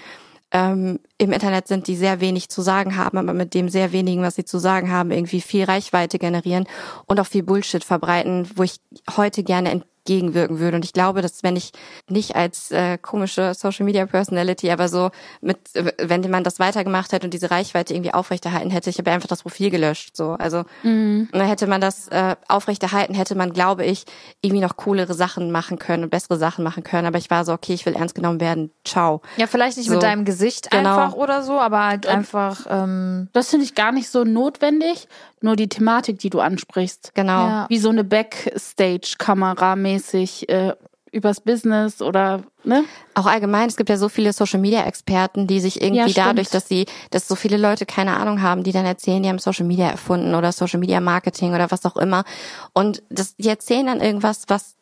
ähm, im Internet sind, die sehr wenig zu sagen haben, aber mit dem sehr wenigen, was sie zu sagen haben, irgendwie viel Reichweite generieren und auch viel Bullshit verbreiten, wo ich heute gerne gegenwirken würde. Und ich glaube, dass wenn ich nicht als äh, komische Social Media Personality, aber so mit, wenn man das weitergemacht hätte und diese Reichweite irgendwie aufrechterhalten hätte, ich habe einfach das Profil gelöscht. So, also mhm. dann hätte man das äh, aufrechterhalten, hätte man, glaube ich, irgendwie noch coolere Sachen machen können und bessere Sachen machen können. Aber ich war so, okay, ich will ernst genommen werden. Ciao. Ja, vielleicht nicht so. mit deinem Gesicht genau. einfach oder so, aber halt einfach. Ähm das finde ich gar nicht so notwendig nur die Thematik, die du ansprichst. Genau. Ja. Wie so eine Backstage-Kamera mäßig äh, übers Business oder ne? Auch allgemein, es gibt ja so viele Social Media Experten, die sich irgendwie ja, dadurch, dass sie, dass so viele Leute keine Ahnung haben, die dann erzählen, die haben Social Media erfunden oder Social Media Marketing oder was auch immer. Und das, die erzählen dann irgendwas, was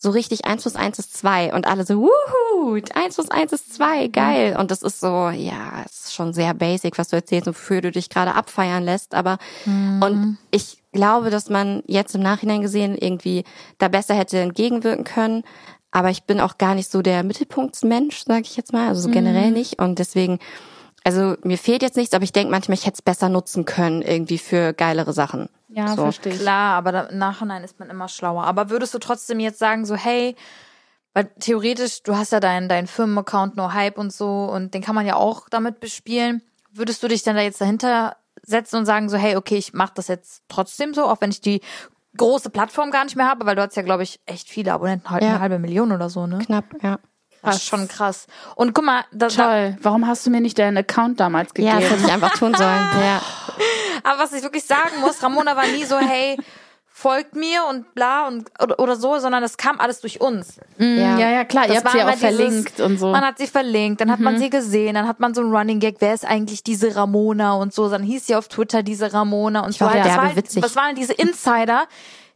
so richtig eins plus eins ist zwei und alle so, wuhu, eins plus eins ist zwei, mhm. geil. Und das ist so, ja, es ist schon sehr basic, was du erzählst und wofür du dich gerade abfeiern lässt. Aber mhm. und ich glaube, dass man jetzt im Nachhinein gesehen irgendwie da besser hätte entgegenwirken können. Aber ich bin auch gar nicht so der Mittelpunktsmensch, sage ich jetzt mal, also so generell mhm. nicht. Und deswegen also mir fehlt jetzt nichts, aber ich denke manchmal, ich hätte es besser nutzen können, irgendwie für geilere Sachen. Ja, so. verstehe ich. Klar, aber im Nachhinein ist man immer schlauer. Aber würdest du trotzdem jetzt sagen, so, hey, weil theoretisch, du hast ja deinen dein Firmenaccount No Hype und so und den kann man ja auch damit bespielen. Würdest du dich dann da jetzt dahinter setzen und sagen, so, hey, okay, ich mach das jetzt trotzdem so, auch wenn ich die große Plattform gar nicht mehr habe, weil du hast ja, glaube ich, echt viele Abonnenten, halt ja. eine halbe Million oder so, ne? Knapp, ja. Das ist schon krass. Und guck mal, das Toll. Warum hast du mir nicht deinen Account damals gegeben? Ja, das hätte ich einfach tun sollen. ja. Aber was ich wirklich sagen muss, Ramona war nie so, hey, folgt mir und bla und oder, oder so, sondern das kam alles durch uns. Mm, ja. ja, ja, klar, das ihr habt sie auch verlinkt dieses, und so. Man hat sie verlinkt, dann hat man mhm. sie gesehen, dann hat man so ein Running Gag, wer ist eigentlich diese Ramona und so, dann hieß sie auf Twitter diese Ramona und ich so. War, das, war halt, witzig. das waren diese Insider,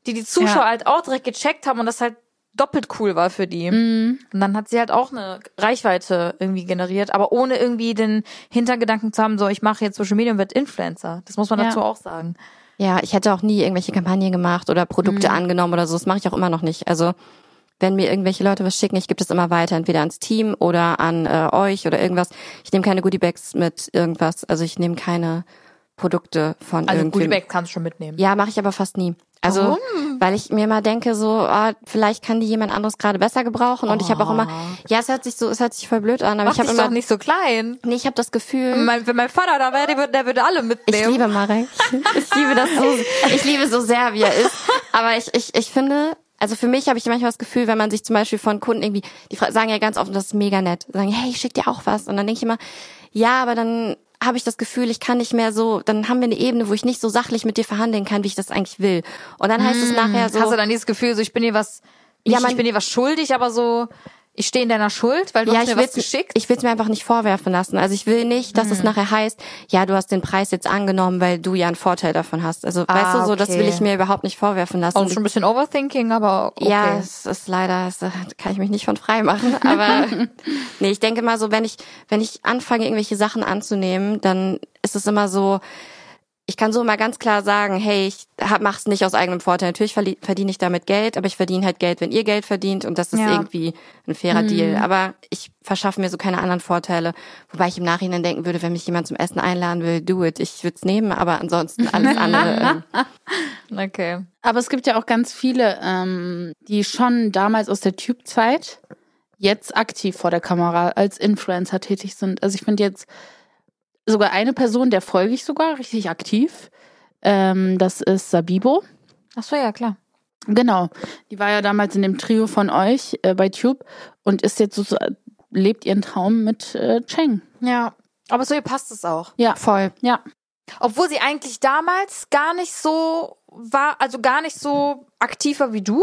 die die Zuschauer ja. halt auch direkt gecheckt haben und das halt doppelt cool war für die. Mhm. Und dann hat sie halt auch eine Reichweite irgendwie generiert, aber ohne irgendwie den Hintergedanken zu haben, so ich mache jetzt Social Media und werde Influencer. Das muss man ja. dazu auch sagen. Ja, ich hätte auch nie irgendwelche Kampagnen gemacht oder Produkte mhm. angenommen oder so. Das mache ich auch immer noch nicht. Also wenn mir irgendwelche Leute was schicken, ich gebe das immer weiter, entweder ans Team oder an äh, euch oder irgendwas. Ich nehme keine Goodiebags mit irgendwas. Also ich nehme keine Produkte von also irgendwie. Goodiebags kannst du schon mitnehmen. Ja, mache ich aber fast nie. Also, Warum? weil ich mir mal denke, so, oh, vielleicht kann die jemand anderes gerade besser gebrauchen. Und oh. ich habe auch immer, ja, es hört sich so, es hört sich voll blöd an, aber Mach ich habe immer doch nicht so klein. Nee, ich habe das Gefühl. Mein, wenn mein Vater da wäre, der würde, der würde alle mitnehmen. Ich liebe Marek. Ich liebe das so, ich liebe so sehr, wie er ist. Aber ich, ich, ich finde, also für mich habe ich manchmal das Gefühl, wenn man sich zum Beispiel von Kunden irgendwie, die sagen ja ganz oft, das ist mega nett, sagen, hey, ich schick dir auch was. Und dann denke ich immer, ja, aber dann habe ich das Gefühl, ich kann nicht mehr so, dann haben wir eine Ebene, wo ich nicht so sachlich mit dir verhandeln kann, wie ich das eigentlich will. Und dann heißt mm, es hm, nachher so. Hast du dann dieses Gefühl, so ich bin dir was, nicht, ja, man, ich bin dir was schuldig, aber so, ich stehe in deiner Schuld, weil du ja, hast mir was geschickt. Ich will es mir einfach nicht vorwerfen lassen. Also ich will nicht, dass mhm. es hm. nachher heißt, ja, du hast den Preis jetzt angenommen, weil du ja einen Vorteil davon hast. Also ah, weißt du, so okay. das will ich mir überhaupt nicht vorwerfen lassen. Auch schon ein bisschen Overthinking, aber okay. Ja, es ist leider, es, kann ich mich nicht von frei machen. Aber nee, ich denke mal so, wenn ich wenn ich anfange irgendwelche Sachen anzunehmen, dann ist es immer so, ich kann so mal ganz klar sagen, hey, ich mach's nicht aus eigenem Vorteil. Natürlich verdiene ich damit Geld, aber ich verdiene halt Geld, wenn ihr Geld verdient und das ist ja. irgendwie ein fairer mhm. Deal. Aber ich verschaffe mir so keine anderen Vorteile, wobei ich im Nachhinein denken würde, wenn mich jemand zum Essen einladen will, do it. Ich würde es nehmen, aber ansonsten alles andere. Ähm. okay. Aber es gibt ja auch ganz viele, ähm, die schon damals aus der Tube-Zeit jetzt aktiv vor der Kamera als Influencer tätig sind. Also ich finde jetzt sogar eine Person, der folge ich sogar richtig aktiv. Ähm, das ist Sabibo. Ach so, ja, klar. Genau. Die war ja damals in dem Trio von euch äh, bei Tube und ist jetzt so, lebt ihren Traum mit äh, Cheng. Ja. Aber so ihr passt es auch. Ja, voll. Ja. Obwohl sie eigentlich damals gar nicht so war, also gar nicht so aktiv war wie du.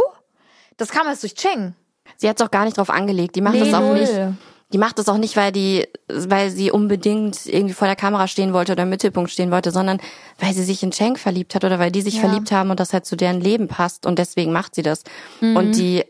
Das kam erst durch Cheng. Sie hat es auch gar nicht drauf angelegt. Die macht nee, das auch null. nicht die macht das auch nicht, weil die, weil sie unbedingt irgendwie vor der Kamera stehen wollte oder im Mittelpunkt stehen wollte, sondern weil sie sich in Cenk verliebt hat oder weil die sich ja. verliebt haben und das halt zu deren Leben passt und deswegen macht sie das. Mhm. Und die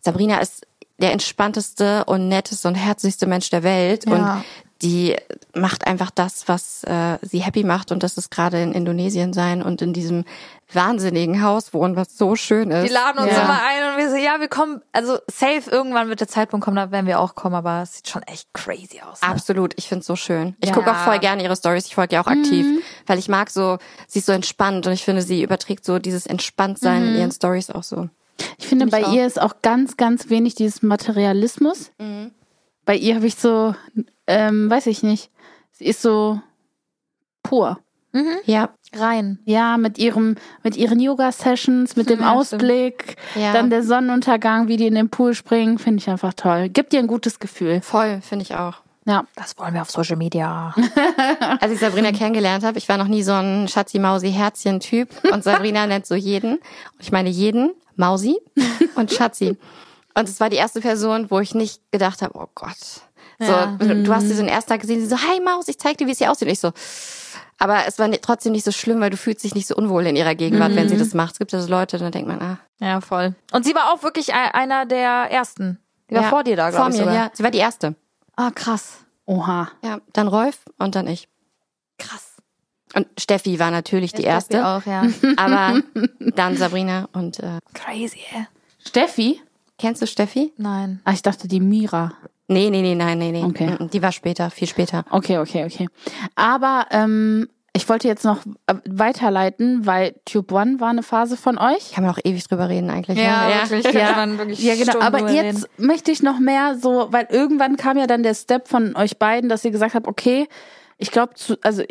Sabrina ist der entspannteste und netteste und herzlichste Mensch der Welt ja. und die macht einfach das, was äh, sie happy macht und das ist gerade in Indonesien sein und in diesem wahnsinnigen Haus wohnen, was so schön ist. Die laden uns Ja. immer ein und wir so, ja, wir kommen, also safe, irgendwann wird der Zeitpunkt kommen, da werden wir auch kommen, aber es sieht schon echt crazy aus. Ne? Absolut, ich find's so schön. Ich Ja. gucke auch voll gerne ihre Stories, ich folge ihr auch aktiv, weil ich mag so, sie ist so entspannt und ich finde, sie überträgt so dieses Entspanntsein in ihren Stories auch so. Ich finde, bei auch. ihr ist auch ganz, ganz wenig dieses Materialismus. Bei ihr habe ich so, ähm, weiß ich nicht, sie ist so pur. Ja, Rein. Ja, mit ihrem, mit ihren Yoga-Sessions, mit dem Ja, Ausblick, Ja. dann der Sonnenuntergang, wie die in den Pool springen, finde ich einfach toll. Gibt dir ein gutes Gefühl. voll, finde ich auch. Ja. Das wollen wir auf Social Media. Als ich Sabrina kennengelernt habe, ich war noch nie so ein Schatzi-Mausi-Herzchen-Typ und Sabrina nennt so jeden. Und ich meine jeden, Mausi und Schatzi. Und es war die erste Person, wo ich nicht gedacht habe, oh Gott. So, Ja. du hast sie so den ersten Tag gesehen, sie so, hi Maus, ich zeig dir, wie es hier aussieht. Und ich so, aber es war trotzdem nicht so schlimm, weil du fühlst dich nicht so unwohl in ihrer Gegenwart, wenn sie das macht. Es gibt ja so Leute, dann denkt man, ah. Ja, voll. Und sie war auch wirklich einer der ersten. Die war ja, vor dir da, glaube Vor ich. mir, sogar. ja. Sie war die erste. Ah, krass. Oha. Ja, dann Rolf und dann ich. Krass. Und Steffi war natürlich die erste, Auch, ja. aber dann Sabrina und äh, Crazy, ey. Steffi? kennst du Steffi? Nein. Ah, ich dachte die Mira. Nee, nee, nee, nein, nee, nee. Okay. Die war später, viel später. Okay, okay, okay. Aber ähm, ich wollte jetzt noch äh, weiterleiten, weil Tube One war eine Phase von euch. Kann man auch ewig drüber reden eigentlich. Ja, ne? wirklich. Könnte man wirklich Ja, genau. Aber jetzt reden. möchte ich noch mehr so, weil irgendwann kam ja dann der Step von euch beiden, dass ihr gesagt habt, okay, ich glaube, also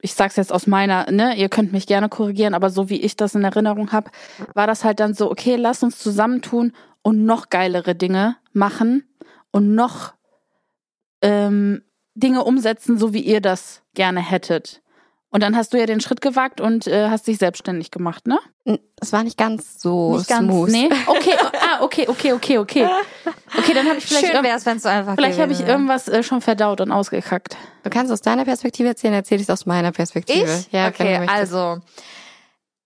ich sag's jetzt aus meiner, ne, ihr könnt mich gerne korrigieren, aber so wie ich das in Erinnerung habe, war das halt dann so, okay, lass uns zusammentun und noch geilere Dinge machen und noch ähm, Dinge umsetzen, so wie ihr das gerne hättet. Und dann hast du ja den Schritt gewagt und äh, hast dich selbstständig gemacht, ne? Es war nicht ganz so Nicht ganz, smooth. nee. Okay, ah, okay, okay, okay, okay. Okay, dann habe ich vielleicht, Schön irg- wäre es, wenn es so einfach vielleicht habe ich wäre. irgendwas äh, schon verdaut und ausgekackt. Du kannst aus deiner Perspektive erzählen, erzähl ich aus meiner Perspektive. Ich? Ja, okay, möchtest. also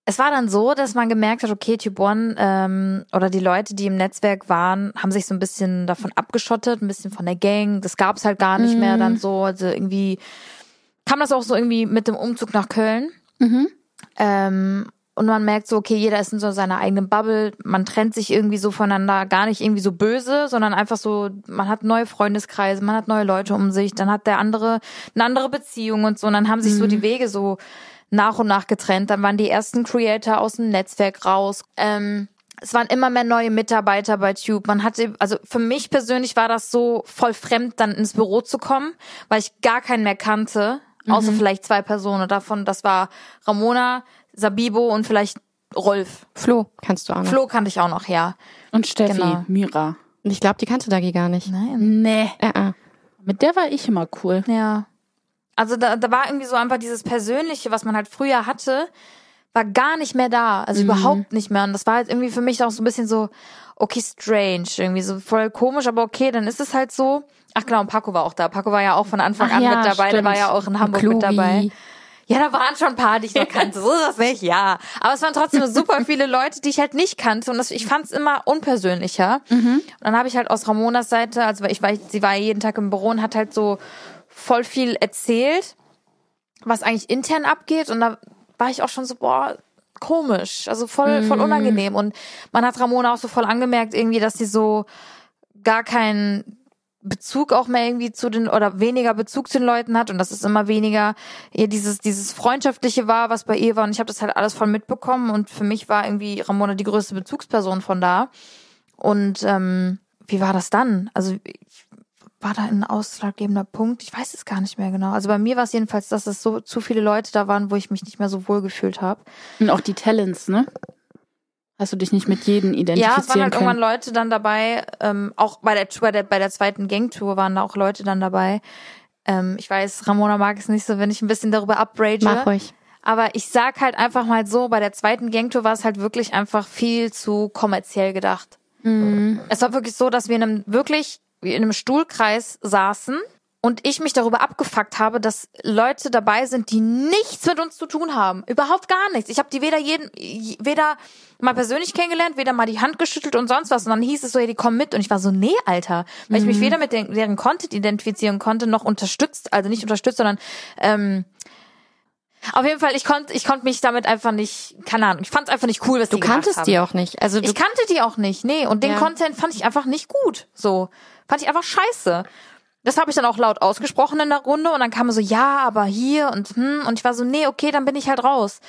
es war dann so, dass man gemerkt hat, okay, Tube One ähm, oder die Leute, die im Netzwerk waren, haben sich so ein bisschen davon abgeschottet, ein bisschen von der Gang. Das gab es halt gar nicht mehr dann so. Also irgendwie kam das auch so irgendwie mit dem Umzug nach Köln. Mhm. Ähm, und man merkt so, okay, jeder ist in so seiner eigenen Bubble. Man trennt sich irgendwie so voneinander, gar nicht irgendwie so böse, sondern einfach so, man hat neue Freundeskreise, man hat neue Leute um sich, dann hat der andere eine andere Beziehung und so. Und dann haben sich so die Wege so nach und nach getrennt. Dann waren die ersten Creator aus dem Netzwerk raus. Ähm, es waren immer mehr neue Mitarbeiter bei Tube. Man hatte, also für mich persönlich war das so voll fremd, dann ins Büro zu kommen, weil ich gar keinen mehr kannte, außer vielleicht zwei Personen. Davon, das war Ramona, Sabibo und vielleicht Rolf. Flo kannst du auch noch. Flo kannte ich auch noch, ja. Und Steffi, Genau. Mira. Und ich glaube, die kannte Dagi gar nicht. Nein. Nee. Äh, äh. Mit der war ich immer cool. Ja. Also da, da war irgendwie so einfach dieses Persönliche, was man halt früher hatte, war gar nicht mehr da. Also überhaupt nicht mehr. Und das war halt irgendwie für mich auch so ein bisschen so, okay, strange. Irgendwie so voll komisch, aber okay, dann ist es halt so. Ach genau, und Paco war auch da. Paco war ja auch von Anfang Ach an ja, mit dabei. Der war stimmt. ja auch in Hamburg mit dabei. Ja, da waren schon ein paar, die ich noch kannte. So ist das nicht, ja. Aber es waren trotzdem super viele Leute, die ich halt nicht kannte. Und das, ich fand es immer unpersönlicher. Und dann habe ich halt aus Ramonas Seite, also ich war, sie war jeden Tag im Büro und hat halt so voll viel erzählt, was eigentlich intern abgeht. Und da war ich auch schon so, boah, komisch. Also voll, voll unangenehm. Und man hat Ramona auch so voll angemerkt, irgendwie, dass sie so gar keinen Bezug auch mehr irgendwie zu den oder weniger Bezug zu den Leuten hat und dass es immer weniger ihr dieses dieses freundschaftliche war, was bei ihr war und ich habe das halt alles voll mitbekommen und für mich war irgendwie Ramona die größte Bezugsperson von da und ähm, wie war das dann? Also war da ein ausschlaggebender Punkt? Ich weiß es gar nicht mehr genau. Also bei mir war es jedenfalls, dass es so zu viele Leute da waren, wo ich mich nicht mehr so wohl gefühlt habe. Und auch die Talents, ne? Hast du dich nicht mit jedem Ja, es waren identifizieren halt irgendwann können? Leute dann dabei, ähm, auch bei der, bei der bei der zweiten Gangtour waren da auch Leute dann dabei. Ähm, ich weiß, Ramona mag es nicht so, wenn ich ein bisschen darüber uprage. Mach ruhig. Aber ich sag halt einfach mal so, bei der zweiten Gangtour war es halt wirklich einfach viel zu kommerziell gedacht. Mhm. Es war wirklich so, dass wir in einem wirklich in einem Stuhlkreis saßen und ich mich darüber abgefuckt habe, dass Leute dabei sind, die nichts mit uns zu tun haben. Überhaupt gar nichts. Ich habe die weder jeden, weder mal persönlich kennengelernt, weder mal die Hand geschüttelt und sonst was. Und dann hieß es so, ja, die kommen mit. Und ich war so, nee, Alter. Weil mhm. ich mich weder mit den, deren Content identifizieren konnte, noch unterstützt, also nicht unterstützt, sondern ähm, auf jeden Fall, ich konnte ich konnte mich damit einfach nicht, keine Ahnung, ich fand es einfach nicht cool, was du die gemacht haben. Du kanntest die auch nicht. Also ich kannte die auch nicht, nee. Und den ja. Content fand ich einfach nicht gut. So. Fand ich einfach scheiße. Das habe ich dann auch laut ausgesprochen in der Runde und dann kam so, ja, aber hier und hm. Und ich war so, nee, okay, dann bin ich halt raus.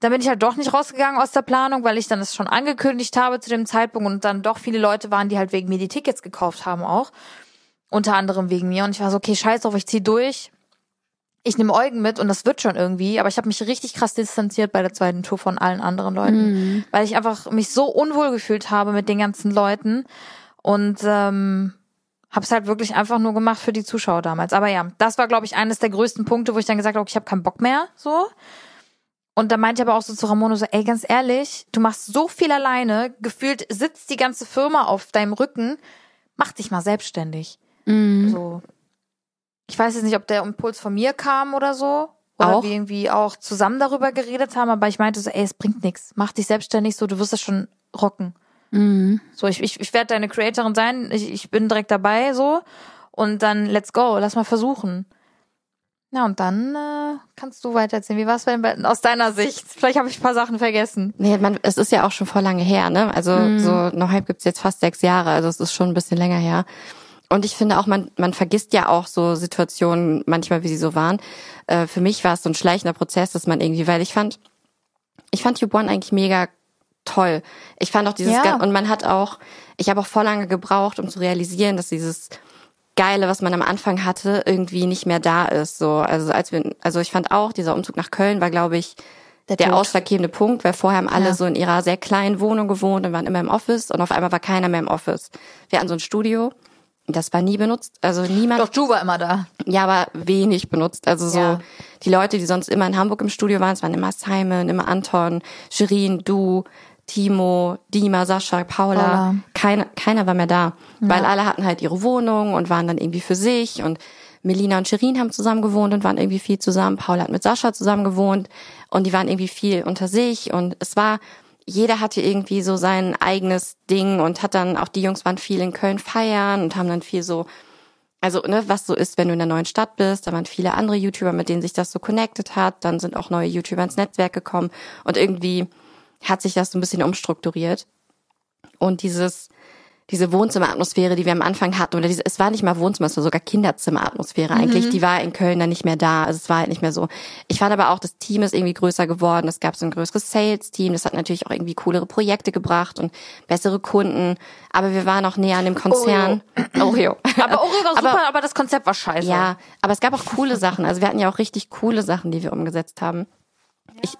Dann bin ich halt doch nicht rausgegangen aus der Planung, weil ich dann das schon angekündigt habe zu dem Zeitpunkt und dann doch viele Leute waren, die halt wegen mir die Tickets gekauft haben auch. Unter anderem wegen mir. Und ich war so, okay, scheiß drauf, ich zieh durch ich nehme Eugen mit und das wird schon irgendwie, aber ich habe mich richtig krass distanziert bei der zweiten Tour von allen anderen Leuten, mhm. weil ich einfach mich so unwohl gefühlt habe mit den ganzen Leuten und ähm, habe es halt wirklich einfach nur gemacht für die Zuschauer damals. Aber ja, das war glaube ich eines der größten Punkte, wo ich dann gesagt habe, okay, ich habe keinen Bock mehr, so. Und da meinte ich aber auch so zu Ramono so, ey, ganz ehrlich, du machst so viel alleine, gefühlt sitzt die ganze Firma auf deinem Rücken, mach dich mal selbstständig. Mhm. So, ich weiß jetzt nicht, ob der Impuls von mir kam oder so. Oder auch? wir irgendwie auch zusammen darüber geredet haben, aber ich meinte so, ey, es bringt nichts. Mach dich selbstständig so, du wirst das schon rocken. Mhm. So, ich, ich, ich werde deine Creatorin sein, ich, ich bin direkt dabei, so. Und dann let's go, lass mal versuchen. Ja, und dann äh, kannst du weitererzählen. Wie war es denn aus deiner Sicht? Vielleicht habe ich ein paar Sachen vergessen. Nee, man, es ist ja auch schon vor lange her, ne? Also mhm. so No Hype gibt's jetzt fast sechs Jahre, also es ist schon ein bisschen länger her. Und ich finde auch, man, man vergisst ja auch so Situationen manchmal, wie sie so waren. Äh, für mich war es so ein schleichender Prozess, dass man irgendwie, weil ich fand, ich fand One eigentlich mega toll. Ich fand auch dieses, ja. und man hat auch, ich habe auch voll lange gebraucht, um zu realisieren, dass dieses Geile, was man am Anfang hatte, irgendwie nicht mehr da ist. So, also als wir, also ich fand auch, dieser Umzug nach Köln war, glaube ich, der, der ausschlaggebende Punkt, weil vorher haben alle ja. so in ihrer sehr kleinen Wohnung gewohnt und waren immer im Office und auf einmal war keiner mehr im Office. Wir hatten so ein Studio das war nie benutzt. Also niemand. Doch, Ju war immer da. Ja, aber wenig benutzt. Also so ja. die Leute, die sonst immer in Hamburg im Studio waren, es waren immer Simon, immer Anton, Shirin, du, Timo, Dima, Sascha, Paula. Paula. Keiner, keiner war mehr da. Ja. Weil alle hatten halt ihre Wohnung und waren dann irgendwie für sich und Melina und Shirin haben zusammen gewohnt und waren irgendwie viel zusammen. Paula hat mit Sascha zusammen gewohnt und die waren irgendwie viel unter sich und es war jeder hatte irgendwie so sein eigenes Ding und hat dann, auch die Jungs waren viel in Köln feiern und haben dann viel so, also ne, was so ist, wenn du in der neuen Stadt bist, da waren viele andere YouTuber, mit denen sich das so connected hat, dann sind auch neue YouTuber ins Netzwerk gekommen und irgendwie hat sich das so ein bisschen umstrukturiert. Und dieses, diese Wohnzimmeratmosphäre, die wir am Anfang hatten, oder diese, es war nicht mal Wohnzimmer, es war sogar Kinderzimmeratmosphäre eigentlich, mhm. die war in Köln dann nicht mehr da. Also es war halt nicht mehr so. Ich fand aber auch, das Team ist irgendwie größer geworden. Es gab so ein größeres Sales-Team. Das hat natürlich auch irgendwie coolere Projekte gebracht und bessere Kunden. Aber wir waren auch näher an dem Konzern. Oreo. Oreo. Aber Oreo war super, aber, aber das Konzept war scheiße. Ja, aber es gab auch coole Sachen. Also wir hatten ja auch richtig coole Sachen, die wir umgesetzt haben. Ich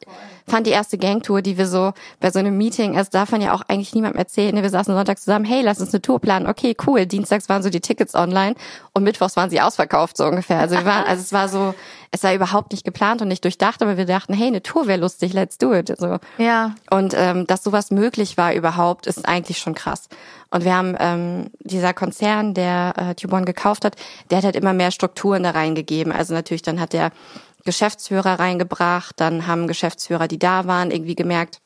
fand die erste Gangtour, die wir so bei so einem Meeting, also davon ja auch eigentlich niemandem erzählen. Wir saßen Sonntag zusammen, hey, lass uns eine Tour planen. Okay, cool. Dienstags waren so die Tickets online und mittwochs waren sie ausverkauft, so ungefähr. Also wir waren, also es war so, es war überhaupt nicht geplant und nicht durchdacht, aber wir dachten, hey, eine Tour wäre lustig, let's do it. So. Ja. Und ähm, dass sowas möglich war überhaupt, ist eigentlich schon krass. Und wir haben ähm, dieser Konzern, der äh, Tube One gekauft hat, der hat halt immer mehr Strukturen da reingegeben. Also natürlich, dann hat der Geschäftsführer reingebracht, dann haben Geschäftsführer, die da waren, irgendwie gemerkt,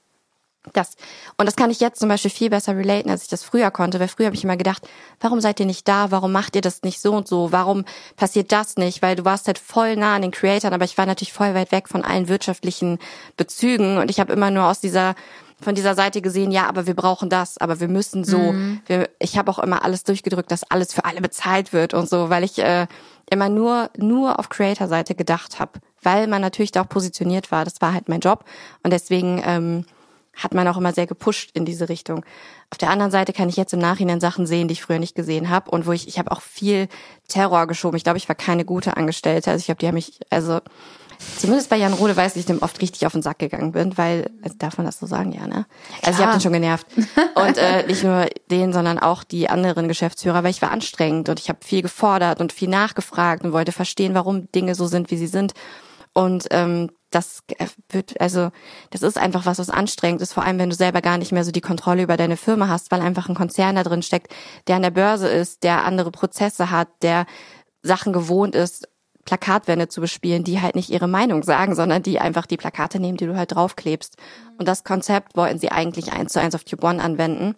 das. Und das kann ich jetzt zum Beispiel viel besser relaten, als ich das früher konnte, weil früher habe ich immer gedacht, warum seid ihr nicht da? Warum macht ihr das nicht so und so? Warum passiert das nicht? Weil du warst halt voll nah an den Creatoren, aber ich war natürlich voll weit weg von allen wirtschaftlichen Bezügen und ich habe immer nur aus dieser von dieser Seite gesehen, ja, aber wir brauchen das, aber wir müssen so. Mhm. Wir, ich habe auch immer alles durchgedrückt, dass alles für alle bezahlt wird und so, weil ich äh, immer nur nur auf Creator-Seite gedacht habe, weil man natürlich da auch positioniert war. Das war halt mein Job und deswegen ähm, hat man auch immer sehr gepusht in diese Richtung. Auf der anderen Seite kann ich jetzt im Nachhinein Sachen sehen, die ich früher nicht gesehen habe und wo ich ich habe auch viel Terror geschoben. Ich glaube, ich war keine gute Angestellte. Also ich habe die haben mich also Zumindest bei Jan Rode weiß ich, dem oft richtig auf den Sack gegangen bin, weil, also darf man das so sagen, ja, ne? Also ich habe den schon genervt. Und äh, nicht nur den, sondern auch die anderen Geschäftsführer, weil ich war anstrengend und ich habe viel gefordert und viel nachgefragt und wollte verstehen, warum Dinge so sind, wie sie sind. Und ähm, das wird, also das ist einfach was, was anstrengend ist, vor allem wenn du selber gar nicht mehr so die Kontrolle über deine Firma hast, weil einfach ein Konzern da drin steckt, der an der Börse ist, der andere Prozesse hat, der Sachen gewohnt ist, Plakatwände zu bespielen, die halt nicht ihre Meinung sagen, sondern die einfach die Plakate nehmen, die du halt draufklebst. Und das Konzept wollten sie eigentlich eins zu eins auf Tube One anwenden.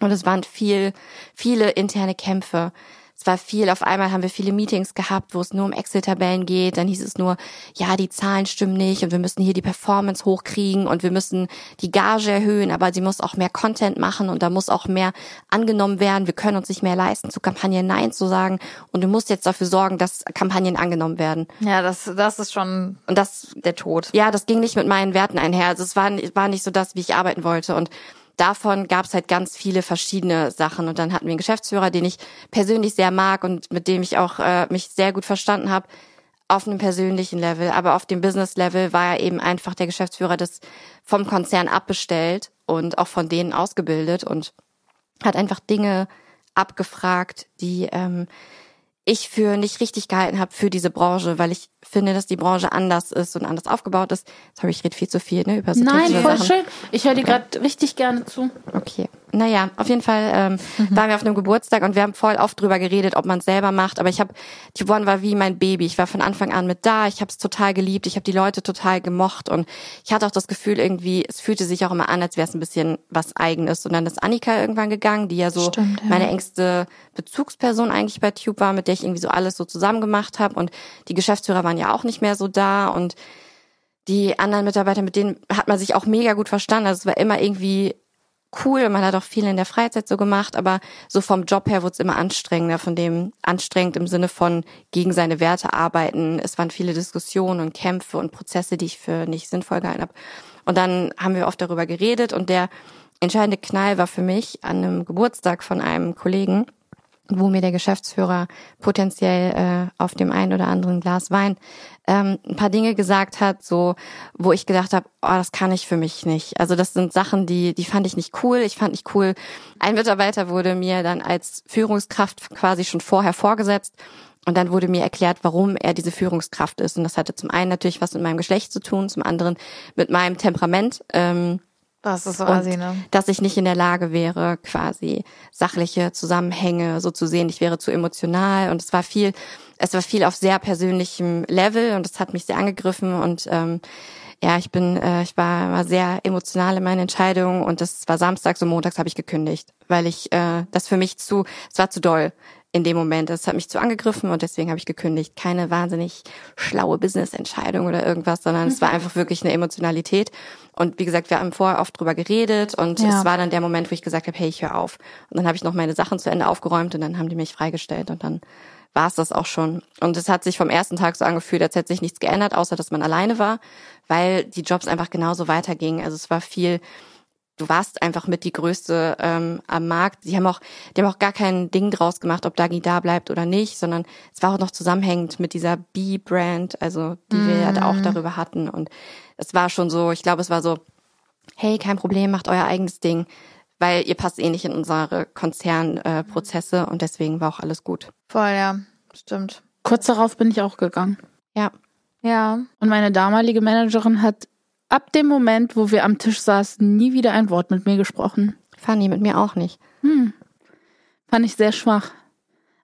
Und es waren viel, viele interne Kämpfe es war viel, auf einmal haben wir viele Meetings gehabt, wo es nur um Excel-Tabellen geht. Dann hieß es nur, ja, die Zahlen stimmen nicht und wir müssen hier die Performance hochkriegen und wir müssen die Gage erhöhen, aber sie muss auch mehr Content machen und da muss auch mehr angenommen werden. Wir können uns nicht mehr leisten, zu Kampagnen Nein zu sagen und du musst jetzt dafür sorgen, dass Kampagnen angenommen werden. Ja, das, das ist schon und das der Tod. Ja, das ging nicht mit meinen Werten einher. Also es war, war nicht so das, wie ich arbeiten wollte und davon gab es halt ganz viele verschiedene Sachen. Und dann hatten wir einen Geschäftsführer, den ich persönlich sehr mag und mit dem ich auch äh, mich sehr gut verstanden habe auf einem persönlichen Level, aber auf dem Business-Level war er eben einfach der Geschäftsführer des vom Konzern abbestellt und auch von denen ausgebildet und hat einfach Dinge abgefragt, die ähm, ich für nicht richtig gehalten habe für diese Branche, weil ich finde, dass die Branche anders ist und anders aufgebaut ist. Jetzt habe ich rede viel zu viel ne, über so Nein, voll Sachen. schön. Ich höre dir okay. gerade richtig gerne zu. Okay. Naja, auf jeden Fall ähm, mhm. waren wir auf einem Geburtstag und wir haben voll oft drüber geredet, ob man es selber macht. Aber ich habe, Tibon war wie mein Baby. Ich war von Anfang an mit da. Ich habe es total geliebt. Ich habe die Leute total gemocht und ich hatte auch das Gefühl irgendwie, es fühlte sich auch immer an, als wäre es ein bisschen was Eigenes. Und dann ist Annika irgendwann gegangen, die ja so Stimmt, ja. meine engste Bezugsperson eigentlich bei Tube war, mit der ich irgendwie so alles so zusammen gemacht habe. Und die Geschäftsführer waren ja auch nicht mehr so da und die anderen Mitarbeiter, mit denen hat man sich auch mega gut verstanden. Also es war immer irgendwie cool. Man hat auch viel in der Freizeit so gemacht, aber so vom Job her wurde es immer anstrengender, von dem anstrengend im Sinne von gegen seine Werte arbeiten. Es waren viele Diskussionen und Kämpfe und Prozesse, die ich für nicht sinnvoll gehalten habe. Und dann haben wir oft darüber geredet und der entscheidende Knall war für mich an einem Geburtstag von einem Kollegen, wo mir der Geschäftsführer potenziell äh, auf dem einen oder anderen Glas Wein ähm, ein paar Dinge gesagt hat, so wo ich gedacht habe, oh, das kann ich für mich nicht. Also das sind Sachen, die die fand ich nicht cool. Ich fand nicht cool. Ein Mitarbeiter wurde mir dann als Führungskraft quasi schon vorher vorgesetzt. Und dann wurde mir erklärt, warum er diese Führungskraft ist. Und das hatte zum einen natürlich was mit meinem Geschlecht zu tun, zum anderen mit meinem Temperament. Ähm, das ist quasi, ne? Dass ich nicht in der Lage wäre, quasi sachliche Zusammenhänge so zu sehen. Ich wäre zu emotional und es war viel, es war viel auf sehr persönlichem Level und es hat mich sehr angegriffen und ähm, ja, ich bin, äh, ich war, war sehr emotional in meinen Entscheidungen und das war samstags und montags habe ich gekündigt, weil ich äh, das für mich zu, es war zu doll in dem Moment. Es hat mich zu angegriffen und deswegen habe ich gekündigt. Keine wahnsinnig schlaue Business-Entscheidung oder irgendwas, sondern es war einfach wirklich eine Emotionalität. Und wie gesagt, wir haben vorher oft drüber geredet und ja. es war dann der Moment, wo ich gesagt habe, hey, ich höre auf. Und dann habe ich noch meine Sachen zu Ende aufgeräumt und dann haben die mich freigestellt und dann war es das auch schon. Und es hat sich vom ersten Tag so angefühlt, als hätte sich nichts geändert, außer dass man alleine war, weil die Jobs einfach genauso weitergingen. Also es war viel du warst einfach mit die größte ähm, am Markt. Die haben auch, die haben auch gar kein Ding draus gemacht, ob Dagi da bleibt oder nicht, sondern es war auch noch zusammenhängend mit dieser B-Brand, also die mm. wir ja auch mhm. darüber hatten. Und es war schon so, ich glaube, es war so, hey, kein Problem, macht euer eigenes Ding, weil ihr passt eh nicht in unsere Konzernprozesse äh, und deswegen war auch alles gut. Voll, ja, stimmt. Kurz darauf bin ich auch gegangen. Ja. Ja. Und meine damalige Managerin hat ab dem Moment, wo wir am Tisch saßen, nie wieder ein Wort mit mir gesprochen. Fanny, mit mir auch nicht. Hm. Fand ich sehr schwach.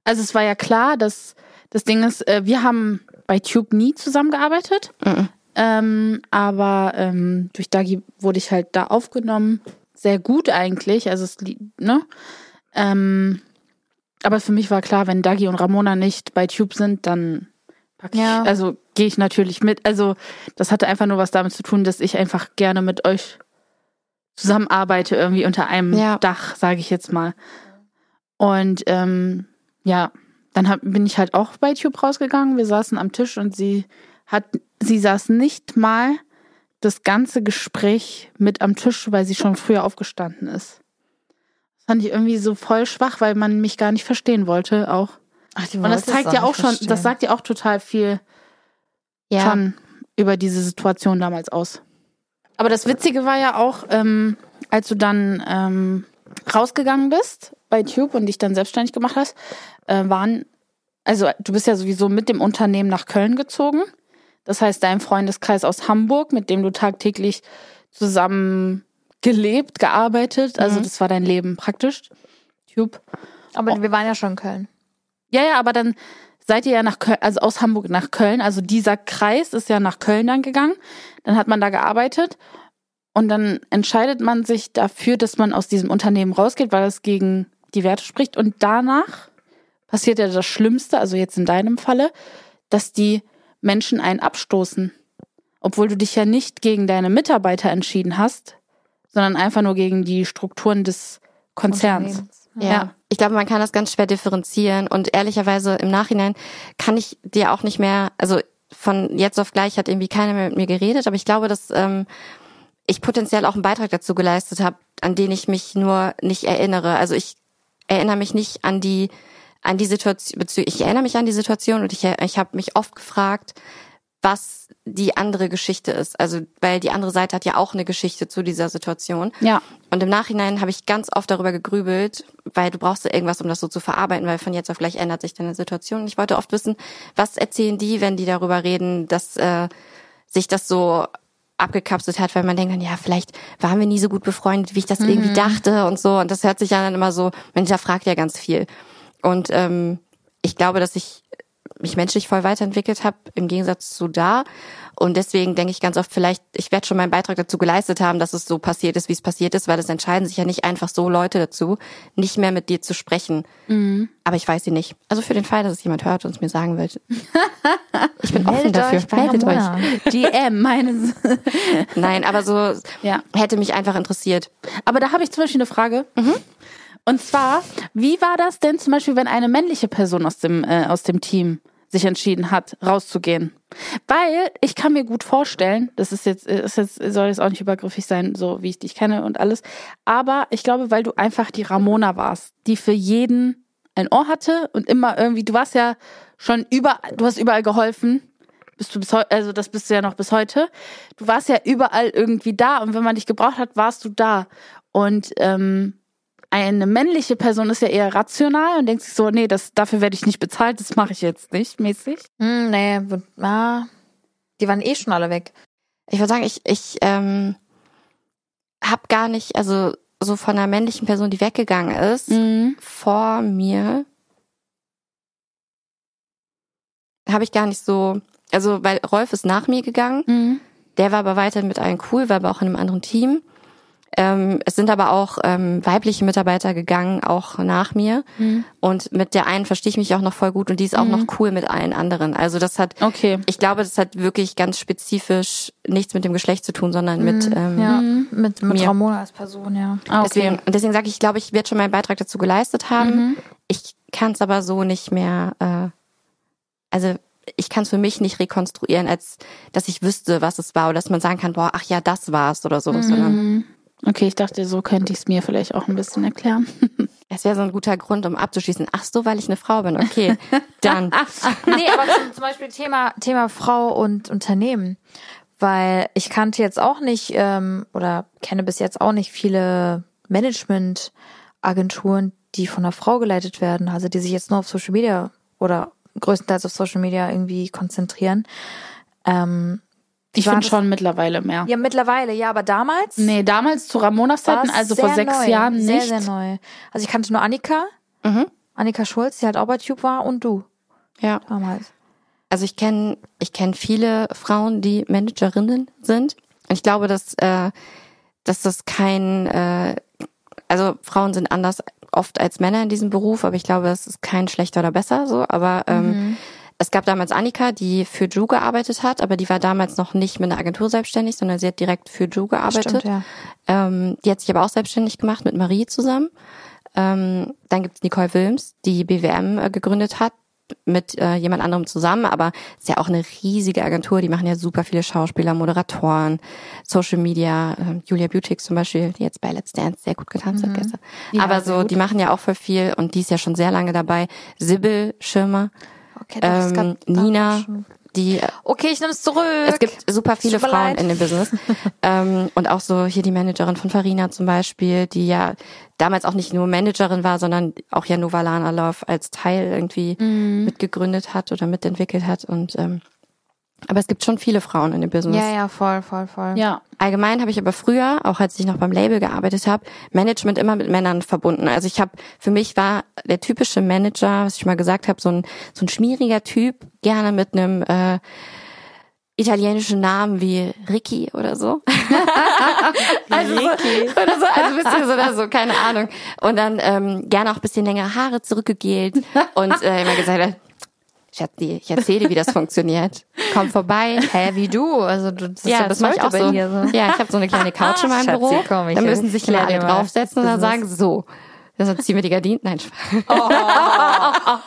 Also es war ja klar, dass das Ding ist, äh, wir haben bei Tube nie zusammengearbeitet. Mhm. Ähm, aber ähm, durch Dagi wurde ich halt da aufgenommen. Sehr gut eigentlich. Also es, ne? Ähm, aber für mich war klar, wenn Dagi und Ramona nicht bei Tube sind, dann pack ja. also gehe ich natürlich mit. Also das hatte einfach nur was damit zu tun, dass ich einfach gerne mit euch zusammenarbeite, irgendwie unter einem ja. Dach, sage ich jetzt mal. Und ähm, ja, dann hab, bin ich halt auch bei Tube rausgegangen. Wir saßen am Tisch und sie hat, sie saß nicht mal das ganze Gespräch mit am Tisch, weil sie schon früher aufgestanden ist. Das fand ich irgendwie so voll schwach, weil man mich gar nicht verstehen wollte auch. Ach, die und das zeigt ja auch schon, verstehen. das sagt ja auch total viel ja. schon über diese Situation damals aus. Aber das Witzige war ja auch, ähm, als du dann ähm, rausgegangen bist bei Tube und dich dann selbstständig gemacht hast, äh, waren, also du bist ja sowieso mit dem Unternehmen nach Köln gezogen. Das heißt, dein Freundeskreis aus Hamburg, mit dem du tagtäglich zusammen gelebt, gearbeitet, also mhm. das war dein Leben praktisch. Tube. Aber oh. wir waren ja schon in Köln. Ja, ja, aber dann seid ihr ja nach Köln, also aus Hamburg nach Köln. Also dieser Kreis ist ja nach Köln dann gegangen. Dann hat man da gearbeitet und dann entscheidet man sich dafür, dass man aus diesem Unternehmen rausgeht, weil es gegen die Werte spricht. Und danach passiert ja das Schlimmste, also jetzt in deinem Falle, dass die Menschen einen abstoßen. Obwohl du dich ja nicht gegen deine Mitarbeiter entschieden hast, sondern einfach nur gegen die Strukturen des Konzerns. Ja. ja. Ich glaube, man kann das ganz schwer differenzieren und ehrlicherweise im Nachhinein kann ich dir auch nicht mehr, also von jetzt auf gleich hat irgendwie keiner mehr mit mir geredet, aber ich glaube, dass ähm, ich potenziell auch einen Beitrag dazu geleistet habe, an den ich mich nur nicht erinnere. Also ich erinnere mich nicht an die an die Situation, ich erinnere mich an die Situation und ich, ich habe mich oft gefragt, was die andere Geschichte ist. Also, weil die andere Seite hat ja auch eine Geschichte zu dieser Situation. Ja. Und im Nachhinein habe ich ganz oft darüber gegrübelt, weil du brauchst ja irgendwas, um das so zu verarbeiten, weil von jetzt auf gleich ändert sich deine Situation. Und ich wollte oft wissen, was erzählen die, wenn die darüber reden, dass äh, sich das so abgekapselt hat, weil man denkt dann, ja, vielleicht waren wir nie so gut befreundet, wie ich das mhm. irgendwie dachte und so. Und das hört sich ja dann immer so, man hinterfragt ja ganz viel. Und ähm, ich glaube, dass ich mich menschlich voll weiterentwickelt habe, im Gegensatz zu da. Und deswegen denke ich ganz oft, vielleicht, ich werde schon meinen Beitrag dazu geleistet haben, dass es so passiert ist, wie es passiert ist, weil es entscheiden sich ja nicht einfach so Leute dazu, nicht mehr mit dir zu sprechen. Mhm. Aber ich weiß sie nicht. Also für den Fall, dass es jemand hört und es mir sagen will. Ich bin offen dafür. Euch Meldet euch. DM, meines. Nein, aber so ja. hätte mich einfach interessiert. Aber da habe ich zum Beispiel eine Frage. Mhm. Und zwar, wie war das denn zum Beispiel, wenn eine männliche Person aus dem, äh, aus dem Team sich entschieden hat, rauszugehen? Weil ich kann mir gut vorstellen, das ist jetzt, ist jetzt, soll jetzt auch nicht übergriffig sein, so wie ich dich kenne und alles. Aber ich glaube, weil du einfach die Ramona warst, die für jeden ein Ohr hatte und immer irgendwie, du warst ja schon überall, du hast überall geholfen. Bist du bis heute, also das bist du ja noch bis heute. Du warst ja überall irgendwie da und wenn man dich gebraucht hat, warst du da. Und ähm, eine männliche Person ist ja eher rational und denkt sich so, nee, das, dafür werde ich nicht bezahlt, das mache ich jetzt nicht, mäßig. Hm, nee, ah, die waren eh schon alle weg. Ich würde sagen, ich, ich ähm, habe gar nicht, also so von einer männlichen Person, die weggegangen ist, mhm. vor mir, habe ich gar nicht so, also weil Rolf ist nach mir gegangen, mhm. der war aber weiterhin mit allen cool, war aber auch in einem anderen Team. Ähm, es sind aber auch ähm, weibliche Mitarbeiter gegangen, auch nach mir. Mhm. Und mit der einen verstehe ich mich auch noch voll gut und die ist auch mhm. noch cool mit allen anderen. Also das hat, okay. ich glaube, das hat wirklich ganz spezifisch nichts mit dem Geschlecht zu tun, sondern mhm. mit ähm, ja. mit, mit mir. Ramona als Person, ja. Ah, okay. Deswegen, deswegen sage ich, ich glaube, ich werde schon meinen Beitrag dazu geleistet haben. Mhm. Ich kann es aber so nicht mehr, äh, also ich kann es für mich nicht rekonstruieren, als dass ich wüsste, was es war oder dass man sagen kann, boah, ach ja, das war's oder so, mhm. sondern Okay, ich dachte, so könnte ich es mir vielleicht auch ein bisschen erklären. Es wäre so ein guter Grund, um abzuschließen. Ach so, weil ich eine Frau bin. Okay, dann. nee, aber zum, zum Beispiel Thema, Thema Frau und Unternehmen. Weil ich kannte jetzt auch nicht ähm, oder kenne bis jetzt auch nicht viele Management-Agenturen, die von einer Frau geleitet werden, also die sich jetzt nur auf Social Media oder größtenteils auf Social Media irgendwie konzentrieren. Ähm, ich finde schon mittlerweile mehr. Ja, mittlerweile, ja, aber damals? Nee, damals zu Ramonas Zeiten, also vor sechs neu, Jahren nicht. Sehr, sehr neu. Also ich kannte nur Annika, mhm. Annika Schulz, die halt auch bei Tube war und du. Ja. Damals. Also ich kenne ich kenn viele Frauen, die Managerinnen sind. Und ich glaube, dass, äh, dass das kein, äh, also Frauen sind anders oft als Männer in diesem Beruf, aber ich glaube, es ist kein schlechter oder besser so. Aber ähm, mhm es gab damals Annika, die für Ju gearbeitet hat, aber die war damals noch nicht mit einer Agentur selbstständig, sondern sie hat direkt für Ju gearbeitet. Stimmt, ja. ähm, die hat sich aber auch selbstständig gemacht mit Marie zusammen. Ähm, dann gibt's Nicole Wilms, die BWM äh, gegründet hat mit äh, jemand anderem zusammen, aber ist ja auch eine riesige Agentur. Die machen ja super viele Schauspieler, Moderatoren, Social Media. Äh, Julia Butix zum Beispiel, die jetzt bei Let's Dance sehr gut getanzt mhm. hat gestern. Ja, aber so, die machen ja auch voll viel und die ist ja schon sehr lange dabei. Sibyl Schirmer, Okay, ähm, Nina, die. Okay, ich nehme es zurück. Es gibt super viele Frauen leid. in dem Business. ähm, und auch so hier die Managerin von Farina zum Beispiel, die ja damals auch nicht nur Managerin war, sondern auch ja Novalana Love als Teil irgendwie mm. mitgegründet hat oder mitentwickelt hat. Und ähm, Aber es gibt schon viele Frauen in dem Business. Ja, ja, voll, voll, voll. Ja. Allgemein habe ich aber früher, auch als ich noch beim Label gearbeitet habe, Management immer mit Männern verbunden. Also ich habe, für mich war der typische Manager, was ich mal gesagt habe, so ein so ein schmieriger Typ, gerne mit einem äh, italienischen Namen wie Ricky oder so. also so, oder so, also ein bisschen so oder so, keine Ahnung. Und dann ähm, gerne auch ein bisschen längere Haare zurückgegelt und äh, immer gesagt hat, ich erzähle dir, wie das funktioniert. Komm vorbei. Hä, wie du? Also du, das Ja, ja das bis mache ich auch so. so. Ja, ich habe so eine kleine Couch in meinem Schatzi, Büro. komm, ich da müssen sich immer alle draufsetzen und dann das sagen, so. Deshalb ziehen wir die Gardinen. Nein, Spaß.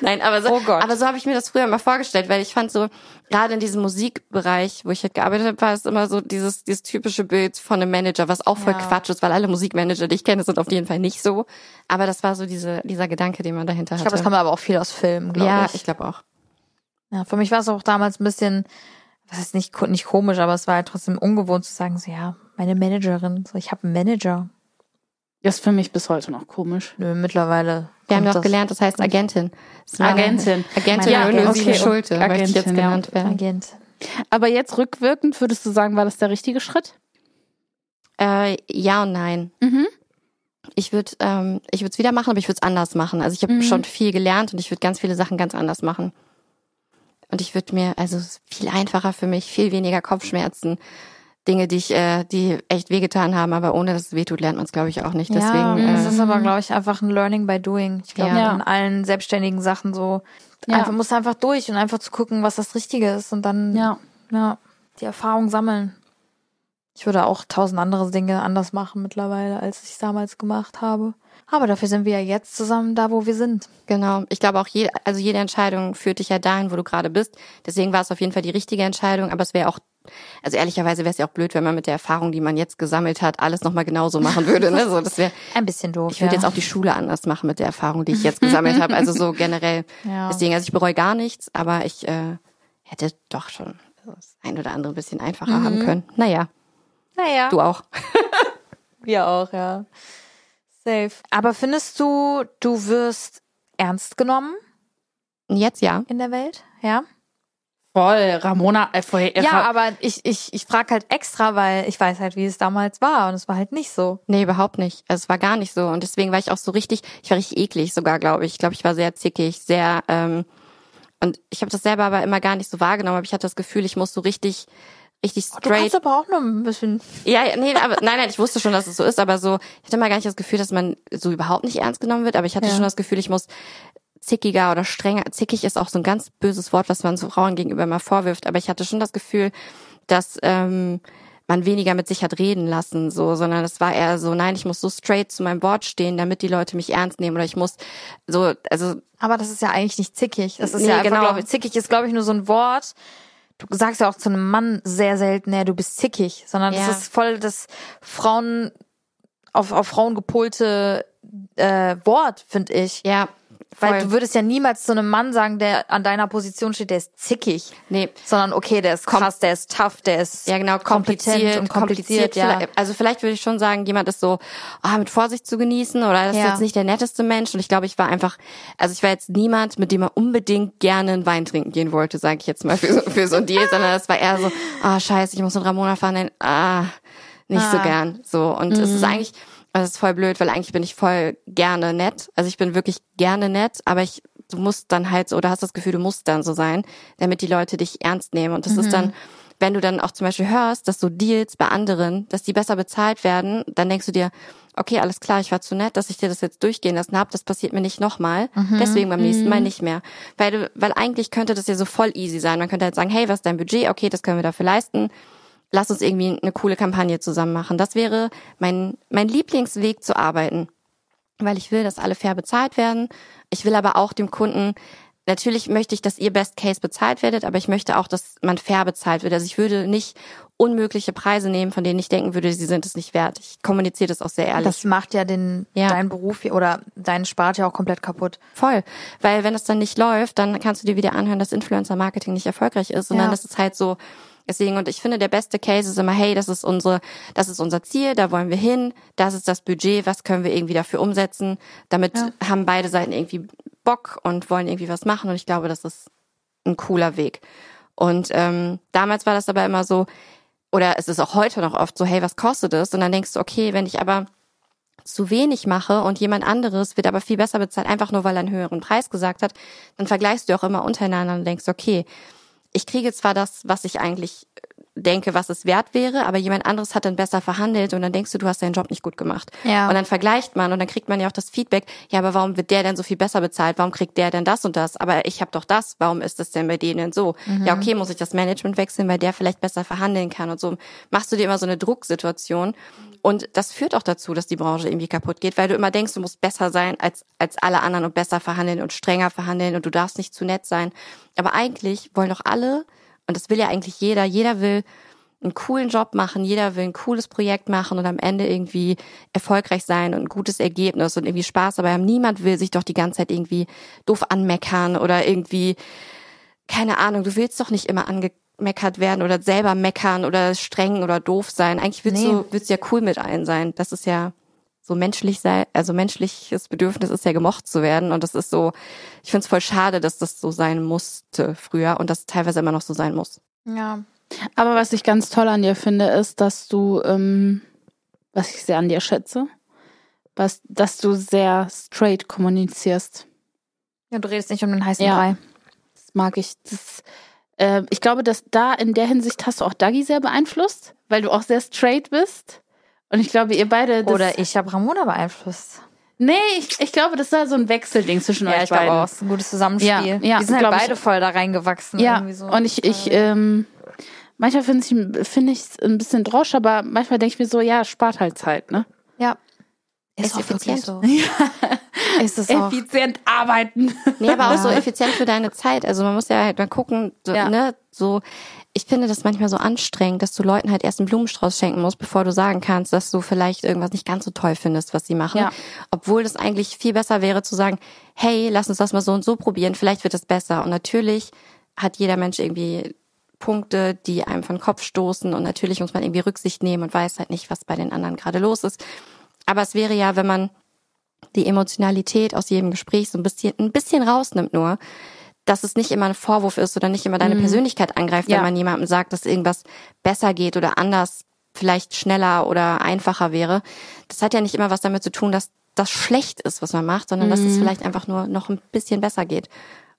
Nein, aber so, Oh aber so habe ich mir das früher immer vorgestellt, weil ich fand so, gerade in diesem Musikbereich, wo ich halt gearbeitet habe, war es immer so dieses, dieses typische Bild von einem Manager, was auch voll Ja. Quatsch ist, weil alle Musikmanager, die ich kenne, sind auf jeden Fall nicht so. Aber das war so diese, dieser Gedanke, den man dahinter Ich hatte. glaube, das kommt aber auch viel aus Filmen, glaube ja, ich. ich glaube auch. Ja, für mich war es auch damals ein bisschen, was ist nicht, nicht komisch, aber es war halt trotzdem ungewohnt zu sagen, so, ja, meine Managerin, so, ich habe einen Manager. Das ist für mich bis heute noch komisch. Nö, mittlerweile. Wir haben doch das- gelernt, das heißt Agentin. Das Agentin. Agentin Ja, ja, okay, Schulte, möchte ich Agentin, jetzt ja. genannt werden. Agent. Aber jetzt rückwirkend würdest du sagen, war das der richtige Schritt? Äh, ja und nein. Mhm. Ich würde ähm, ich würde es wieder machen, aber ich würde es anders machen. Also ich habe Mhm. schon viel gelernt und ich würde ganz viele Sachen ganz anders machen. Und ich würde mir, also es ist viel einfacher für mich, viel weniger Kopfschmerzen. Dinge, die ich, äh, die echt wehgetan haben, aber ohne dass es wehtut, lernt man es, glaube ich, auch nicht. Deswegen, ja, das äh, ist aber, glaube ich, einfach ein Learning by Doing. Ich glaube, Ja. in allen selbstständigen Sachen so. Ja. Einfach, musst einfach durch und einfach zu gucken, was das Richtige ist und dann, Ja. ja, die Erfahrung sammeln. Ich würde auch tausend andere Dinge anders machen mittlerweile, als ich es damals gemacht habe. Aber dafür sind wir ja jetzt zusammen da, wo wir sind. Genau. Ich glaube auch jede, also jede Entscheidung führt dich ja dahin, wo du gerade bist. Deswegen war es auf jeden Fall die richtige Entscheidung, aber es wäre auch, also ehrlicherweise wäre es ja auch blöd, wenn man mit der Erfahrung, die man jetzt gesammelt hat, alles nochmal genauso machen würde. Ne? So, das wäre, Ein bisschen doof. ich würde ja. jetzt auch die Schule anders machen mit der Erfahrung, die ich jetzt gesammelt habe. Also so generell. Ja. Deswegen, also ich bereue gar nichts, aber ich äh, hätte doch schon das ein oder andere ein bisschen einfacher haben können. Naja, Naja. du auch. Wir auch, ja. Safe. Aber findest du, du wirst ernst genommen Jetzt ja. in der Welt? Ja. Voll, Ramona, äh, voll, äh, Ja, aber ich, ich, ich frage halt extra, weil ich weiß halt, wie es damals war und es war halt nicht so. Nee, überhaupt nicht. Also es war gar nicht so. Und deswegen war ich auch so richtig, ich war richtig eklig sogar, glaube ich. Ich glaube, ich war sehr zickig, sehr, ähm, und ich habe das selber aber immer gar nicht so wahrgenommen, aber ich hatte das Gefühl, ich muss so richtig, richtig Du kannst straight. aber auch noch ein bisschen. Ja, nee, aber nein, nein, ich wusste schon, dass es so ist, aber so, ich hatte immer gar nicht das Gefühl, dass man so überhaupt nicht ernst genommen wird, aber ich hatte Ja. schon das Gefühl, ich muss zickiger oder strenger. Zickig ist auch so ein ganz böses Wort, was man so Frauen gegenüber immer vorwirft, aber ich hatte schon das Gefühl, dass ähm, man weniger mit sich hat reden lassen, so, sondern es war eher so, nein, ich muss so straight zu meinem Wort stehen, damit die Leute mich ernst nehmen oder ich muss so, also Aber das ist ja eigentlich nicht zickig. Das ist Nee, ja einfach, genau. glaub zickig ist, glaube ich, nur so ein Wort. Du sagst ja auch zu einem Mann sehr selten, nee, du bist zickig, sondern Ja. das ist voll das Frauen auf, auf Frauen gepolte äh, Wort, finde ich. ja, Weil voll. du würdest ja niemals zu einem Mann sagen, der an deiner Position steht, der ist zickig. nee, Sondern okay, der ist krass, der ist tough, der ist Ja, genau, kompliziert kompetent und kompliziert, ja. Vielleicht- Also vielleicht würde ich schon sagen, jemand ist so ah, mit Vorsicht zu genießen oder das ist Ja. jetzt nicht der netteste Mensch. Und ich glaube, ich war einfach, also ich war jetzt niemand, mit dem man unbedingt gerne einen Wein trinken gehen wollte, sage ich jetzt mal für so, für so ein Deal, sondern es war eher so, ah scheiße, ich muss mit Ramona fahren, nein, ah, nicht so Ah. gern. So. Und es ist eigentlich, das ist voll blöd, weil eigentlich bin ich voll gerne nett. Also ich bin wirklich gerne nett, aber ich, du musst dann halt so, oder hast das Gefühl, du musst dann so sein, damit die Leute dich ernst nehmen. Und das ist dann, wenn du dann auch zum Beispiel hörst, dass so Deals bei anderen, dass die besser bezahlt werden, dann denkst du dir, okay, alles klar, ich war zu nett, dass ich dir das jetzt durchgehen lassen habe, das passiert mir nicht nochmal, deswegen beim nächsten Mal nicht mehr. Weil du, weil eigentlich könnte das ja so voll easy sein. Man könnte halt sagen, hey, was ist dein Budget? Okay, das können wir dafür leisten. Lass uns irgendwie eine coole Kampagne zusammen machen. Das wäre mein, mein Lieblingsweg zu arbeiten weil ich will, dass alle fair bezahlt werden. Ich will aber auch dem Kunden, natürlich möchte ich, dass ihr Best Case bezahlt werdet, aber ich möchte auch, dass man fair bezahlt wird. Also ich würde nicht unmögliche Preise nehmen, von denen ich denken würde, sie sind es nicht wert. Ich kommuniziere das auch sehr ehrlich. Das macht ja den Ja. deinen Beruf oder deinen Spart ja auch komplett kaputt. Voll. Weil wenn es dann nicht läuft, dann kannst du dir wieder anhören, dass Influencer-Marketing nicht erfolgreich ist. Und Ja. dann ist es halt so, deswegen, und ich finde, der beste Case ist immer, hey, das ist unsere, das ist unser Ziel, da wollen wir hin, das ist das Budget, was können wir irgendwie dafür umsetzen. Damit Ja. haben beide Seiten irgendwie Bock und wollen irgendwie was machen. Und ich glaube, das ist ein cooler Weg. Und ähm, damals war das aber immer so, oder es ist auch heute noch oft so, hey, was kostet es? Und dann denkst du, okay, wenn ich aber zu wenig mache und jemand anderes wird aber viel besser bezahlt, einfach nur weil er einen höheren Preis gesagt hat, dann vergleichst du auch immer untereinander und denkst, okay, ich kriege zwar das, was ich eigentlich denke, was es wert wäre, aber jemand anderes hat dann besser verhandelt und dann denkst du, du hast deinen Job nicht gut gemacht. Ja. Und dann vergleicht man und dann kriegt man ja auch das Feedback, ja, aber warum wird der denn so viel besser bezahlt? Warum kriegt der denn das und das? Aber ich habe doch das, warum ist das denn bei denen so? Ja, okay, muss ich das Management wechseln, weil der vielleicht besser verhandeln kann und so machst du dir immer so eine Drucksituation und das führt auch dazu, dass die Branche irgendwie kaputt geht, weil du immer denkst, du musst besser sein als, als alle anderen und besser verhandeln und strenger verhandeln und du darfst nicht zu nett sein. Aber eigentlich wollen doch alle, und das will ja eigentlich jeder, jeder will einen coolen Job machen, jeder will ein cooles Projekt machen und am Ende irgendwie erfolgreich sein und ein gutes Ergebnis und irgendwie Spaß dabei haben. Niemand will sich doch die ganze Zeit irgendwie doof anmeckern oder irgendwie, keine Ahnung, du willst doch nicht immer angemeckert werden oder selber meckern oder streng oder doof sein. Eigentlich willst Nee. du, willst du ja cool mit allen sein. Das ist ja so menschlich sei, also menschliches Bedürfnis ist ja gemocht zu werden und das ist so, ich finde es voll schade, dass das so sein musste früher und das teilweise immer noch so sein muss. Ja. Aber was ich ganz toll an dir finde, ist, dass du, ähm, was ich sehr an dir schätze, was, dass du sehr straight kommunizierst. Ja, du redest nicht um den heißen Ja. Brei. Das mag ich. Das, äh, ich glaube, dass da in der Hinsicht hast du auch Dagi sehr beeinflusst, weil du auch sehr straight bist. Und ich glaube, ihr beide. Oder ich habe Ramona beeinflusst. Nee, ich, ich glaube, das war so ein Wechselding zwischen euch beiden. auch. Ist ein gutes Zusammenspiel. Ja, ja, Wir sind halt glaub ich- beide voll da reingewachsen. Ja, so. und ich, ich, ähm, manchmal finde ich finde ich ein bisschen drosch, aber manchmal denke ich mir so, ja, spart halt Zeit, ne? ja. Ist auch wirklich effizient. so. Ist es auch. Effizient arbeiten. Nee, aber auch so Ja. effizient für deine Zeit. Also man muss ja halt mal gucken, so, Ja. ne, so, ich finde das manchmal so anstrengend, dass du Leuten halt erst einen Blumenstrauß schenken musst, bevor du sagen kannst, dass du vielleicht irgendwas nicht ganz so toll findest, was sie machen. Ja. Obwohl das eigentlich viel besser wäre zu sagen, hey, lass uns das mal so und so probieren, vielleicht wird es besser. Und natürlich hat jeder Mensch irgendwie Punkte, die einem von den Kopf stoßen und natürlich muss man irgendwie Rücksicht nehmen und weiß halt nicht, was bei den anderen gerade los ist. Aber es wäre ja, wenn man die Emotionalität aus jedem Gespräch so ein bisschen, ein bisschen rausnimmt nur, dass es nicht immer ein Vorwurf ist oder nicht immer deine Persönlichkeit angreift, Ja. wenn man jemandem sagt, dass irgendwas besser geht oder anders, vielleicht schneller oder einfacher wäre. Das hat ja nicht immer was damit zu tun, dass das schlecht ist, was man macht, sondern dass es vielleicht einfach nur noch ein bisschen besser geht.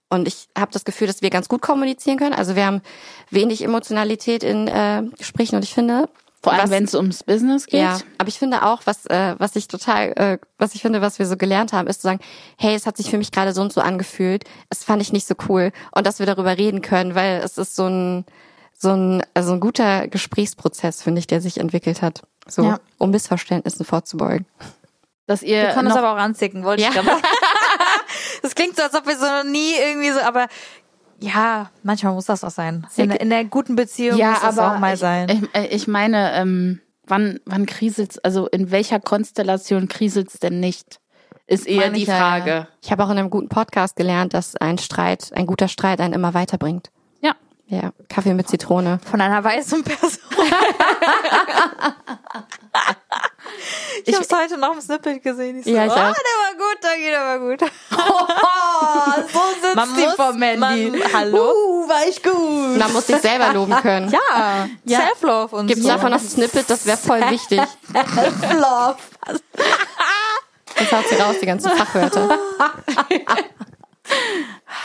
Und ich habe das Gefühl, dass wir ganz gut kommunizieren können. Also wir haben wenig Emotionalität in äh, Gesprächen und ich finde, Vor allem, wenn es ums Business geht. ja, aber ich finde auch, was äh, was ich total, äh, was ich finde, was wir so gelernt haben, ist zu sagen, hey, es hat sich für mich gerade so und so angefühlt. Es fand ich nicht so cool und dass wir darüber reden können, weil es ist so ein so ein also ein guter Gesprächsprozess, finde ich, der sich entwickelt hat, so Ja. um Missverständnissen vorzubeugen. Dass ihr Wir können das aber auch anzicken, wollte ich Ja. gerade sagen. Das klingt so, als ob wir so noch nie irgendwie so, aber ja, manchmal muss das auch sein. In, der- in der guten Beziehung ja, muss das aber auch mal ich, sein. Ich, äh, ich meine, ähm, wann, wann kriselt's, also in welcher Konstellation kriselt's denn nicht? Ist eher Meine die ich ja, Frage. ja. Ich habe auch in einem guten Podcast gelernt, dass ein Streit, ein guter Streit einen immer weiterbringt. Ja. Ja, Kaffee mit Zitrone. Von einer weißen Person. ich hab's heute noch im Snippet gesehen. Ich so, Ja, ich oh, der war gut, der geht aber gut. Oh, so sitzt Man die muss- vor Mandy. man- hallo? Uh, war ich gut. Man muss sich selber loben können. Ja, Ja. Self-Love und Gibt's so. davon noch ein Snippet? Das wäre voll wichtig. Love. Jetzt haut sie raus, die ganzen Fachwörter.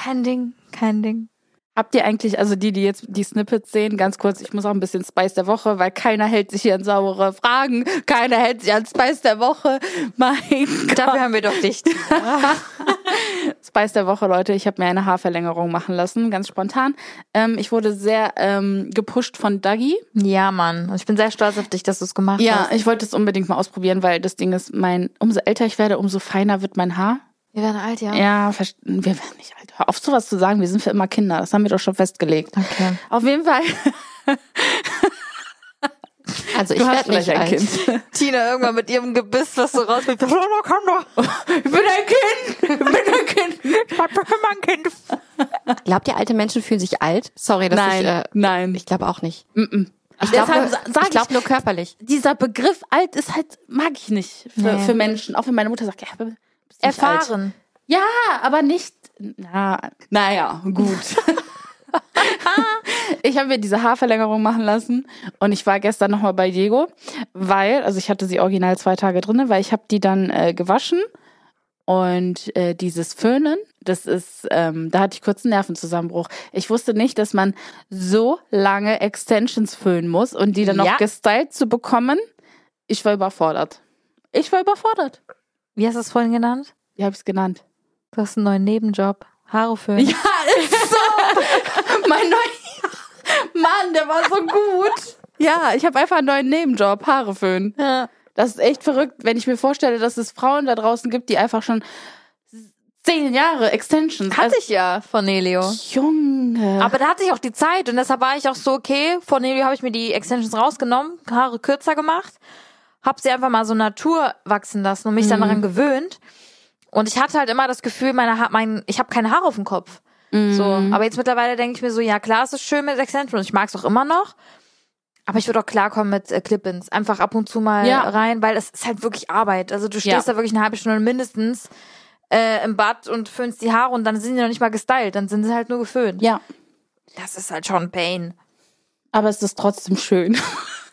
Kein Ding, kein Ding. Habt ihr eigentlich, also die, die jetzt die Snippets sehen, ganz kurz, ich muss auch ein bisschen Spice der Woche, weil keiner hält sich hier an saubere Fragen, keiner hält sich an Spice der Woche. Mein Gott. Dafür haben wir doch dicht. Spice der Woche, Leute, ich habe mir eine Haarverlängerung machen lassen, ganz spontan. Ähm, ich wurde sehr ähm, gepusht von Dagi. Ja, Mann. Ich bin sehr stolz auf dich, dass du es gemacht Ja, hast. ich wollte es unbedingt mal ausprobieren, weil das Ding ist, mein, umso älter ich werde, umso feiner wird mein Haar. Wir werden alt, ja. Ja, wir werden nicht alt. Hör auf, sowas zu sagen, wir sind für immer Kinder. Das haben wir doch schon festgelegt. Okay. Auf jeden Fall. Also ich werde nicht ein alt. Kind. Tina irgendwann mit ihrem Gebiss, was so komm doch. Ich bin ein Kind. Ich bin ein Kind. Ich bin ein Kind. Glaubt ihr, alte Menschen fühlen sich alt? Sorry, dass Nein, ich, äh, nein. ich glaube auch nicht. Mm-mm. Ich glaube nur, glaub nur körperlich. dieser Begriff alt ist halt, mag ich nicht für, Nee. für Menschen. Auch wenn meine Mutter sagt, ja, Erfahren. Ja, aber nicht, na, naja, gut. ich habe mir diese Haarverlängerung machen lassen und ich war gestern nochmal bei Diego, weil, also ich hatte sie original zwei Tage drinne, weil ich habe die dann äh, gewaschen und äh, dieses Föhnen, das ist, ähm, da hatte ich kurz einen Nervenzusammenbruch. Ich wusste nicht, dass man so lange Extensions föhnen muss und die dann Ja. noch gestylt zu bekommen. Ich war überfordert. Ich war überfordert. Wie hast du es vorhin genannt? Wie habe ich es genannt? Du hast einen neuen Nebenjob. Haare föhnen. Ja, ist so. mein neuer Mann, der war so gut. Ja, ich habe einfach einen neuen Nebenjob, Haare föhnen. Ja. Das ist echt verrückt, wenn ich mir vorstelle, dass es Frauen da draußen gibt, die einfach schon zehn Jahre Extensions. Hatte ich ja von Nelio. Also, Junge. Aber da hatte ich auch die Zeit und deshalb war ich auch so, okay, von Nelio habe ich mir die Extensions rausgenommen, Haare kürzer gemacht, hab sie einfach mal so Natur wachsen lassen und mich dann daran gewöhnt. Und ich hatte halt immer das Gefühl, meine ha mein, ich habe keine Haare auf dem Kopf. So, aber jetzt mittlerweile denke ich mir so, ja klar, es ist schön mit Extensions, ich mag es auch immer noch. Aber ich würde auch klarkommen mit äh, Clip-ins. Einfach ab und zu mal Ja. rein, weil es ist halt wirklich Arbeit. Also du stehst Ja. da wirklich eine halbe Stunde mindestens äh, im Bad und föhnst die Haare und dann sind die noch nicht mal gestylt, dann sind sie halt nur geföhnt. ja, Das ist halt schon ein Pain. aber es ist trotzdem schön.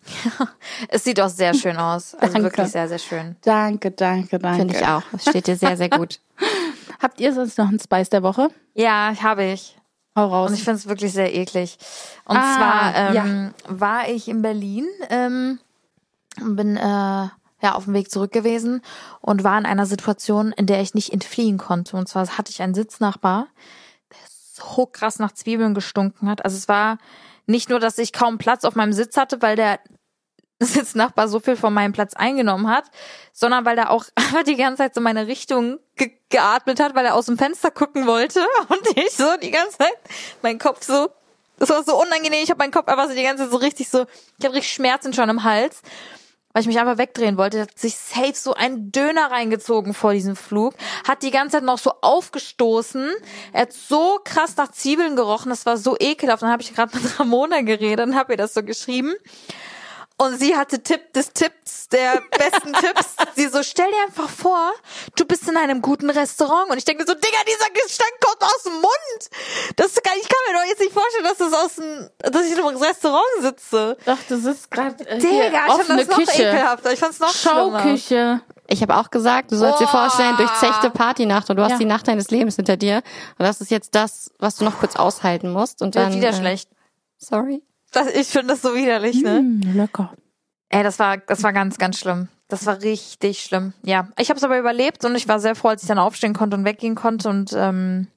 Es sieht auch sehr schön aus. Also Danke. wirklich sehr, sehr schön. danke, danke, danke. Finde ich auch. Das steht dir sehr, sehr gut. Habt ihr sonst noch einen Spice der Woche? Ja, habe ich. Hau raus. Und ich finde es wirklich sehr eklig. Und Ah, zwar ähm, war ich in Berlin ähm, und bin äh, ja auf dem Weg zurück gewesen und war in einer Situation, in der ich nicht entfliehen konnte. Und zwar hatte ich einen Sitznachbar, der so krass nach Zwiebeln gestunken hat. Also es war nicht nur, dass ich kaum Platz auf meinem Sitz hatte, weil der Sitznachbar so viel von meinem Platz eingenommen hat, sondern weil er auch einfach die ganze Zeit so meine Richtung ge geatmet hat, weil er aus dem Fenster gucken wollte und ich so die ganze Zeit mein Kopf so das war so unangenehm, ich habe meinen Kopf einfach so die ganze Zeit so richtig so ich habe richtig Schmerzen schon im Hals, weil ich mich einfach wegdrehen wollte, hat sich safe so ein Döner reingezogen vor diesem Flug, hat die ganze Zeit noch so aufgestoßen, er hat so krass nach Zwiebeln gerochen, das war so ekelhaft, dann habe ich gerade mit Ramona geredet und habe ihr das so geschrieben und sie hatte Tipp des Tipps, der besten Tipps. Sie so, stell dir einfach vor, du bist in einem guten Restaurant. Und ich denke mir so, Digga, dieser Gestank kommt aus dem Mund. Das kann, ich kann mir doch jetzt nicht vorstellen, dass das aus dem, dass ich in einem Restaurant sitze. Doch, du sitzt gerade äh, Digga, hier, ich fand offene das noch Küche. ekelhafter. Ich fand's noch schlimmer. Schauküche. Ich habe auch gesagt, du sollst dir Boah. vorstellen, durchzechte Partynacht und du hast Ja. die Nacht deines Lebens hinter dir. Und das ist jetzt das, was du noch kurz aushalten musst. Und Wird dann. wieder äh, schlecht. Sorry. Das, ich finde das so widerlich, ne? Mm, lecker. Ey, das war, das war ganz, ganz schlimm. Das war richtig schlimm. Ja, ich habe es aber überlebt und ich war sehr froh, als ich dann aufstehen konnte und weggehen konnte und ähm,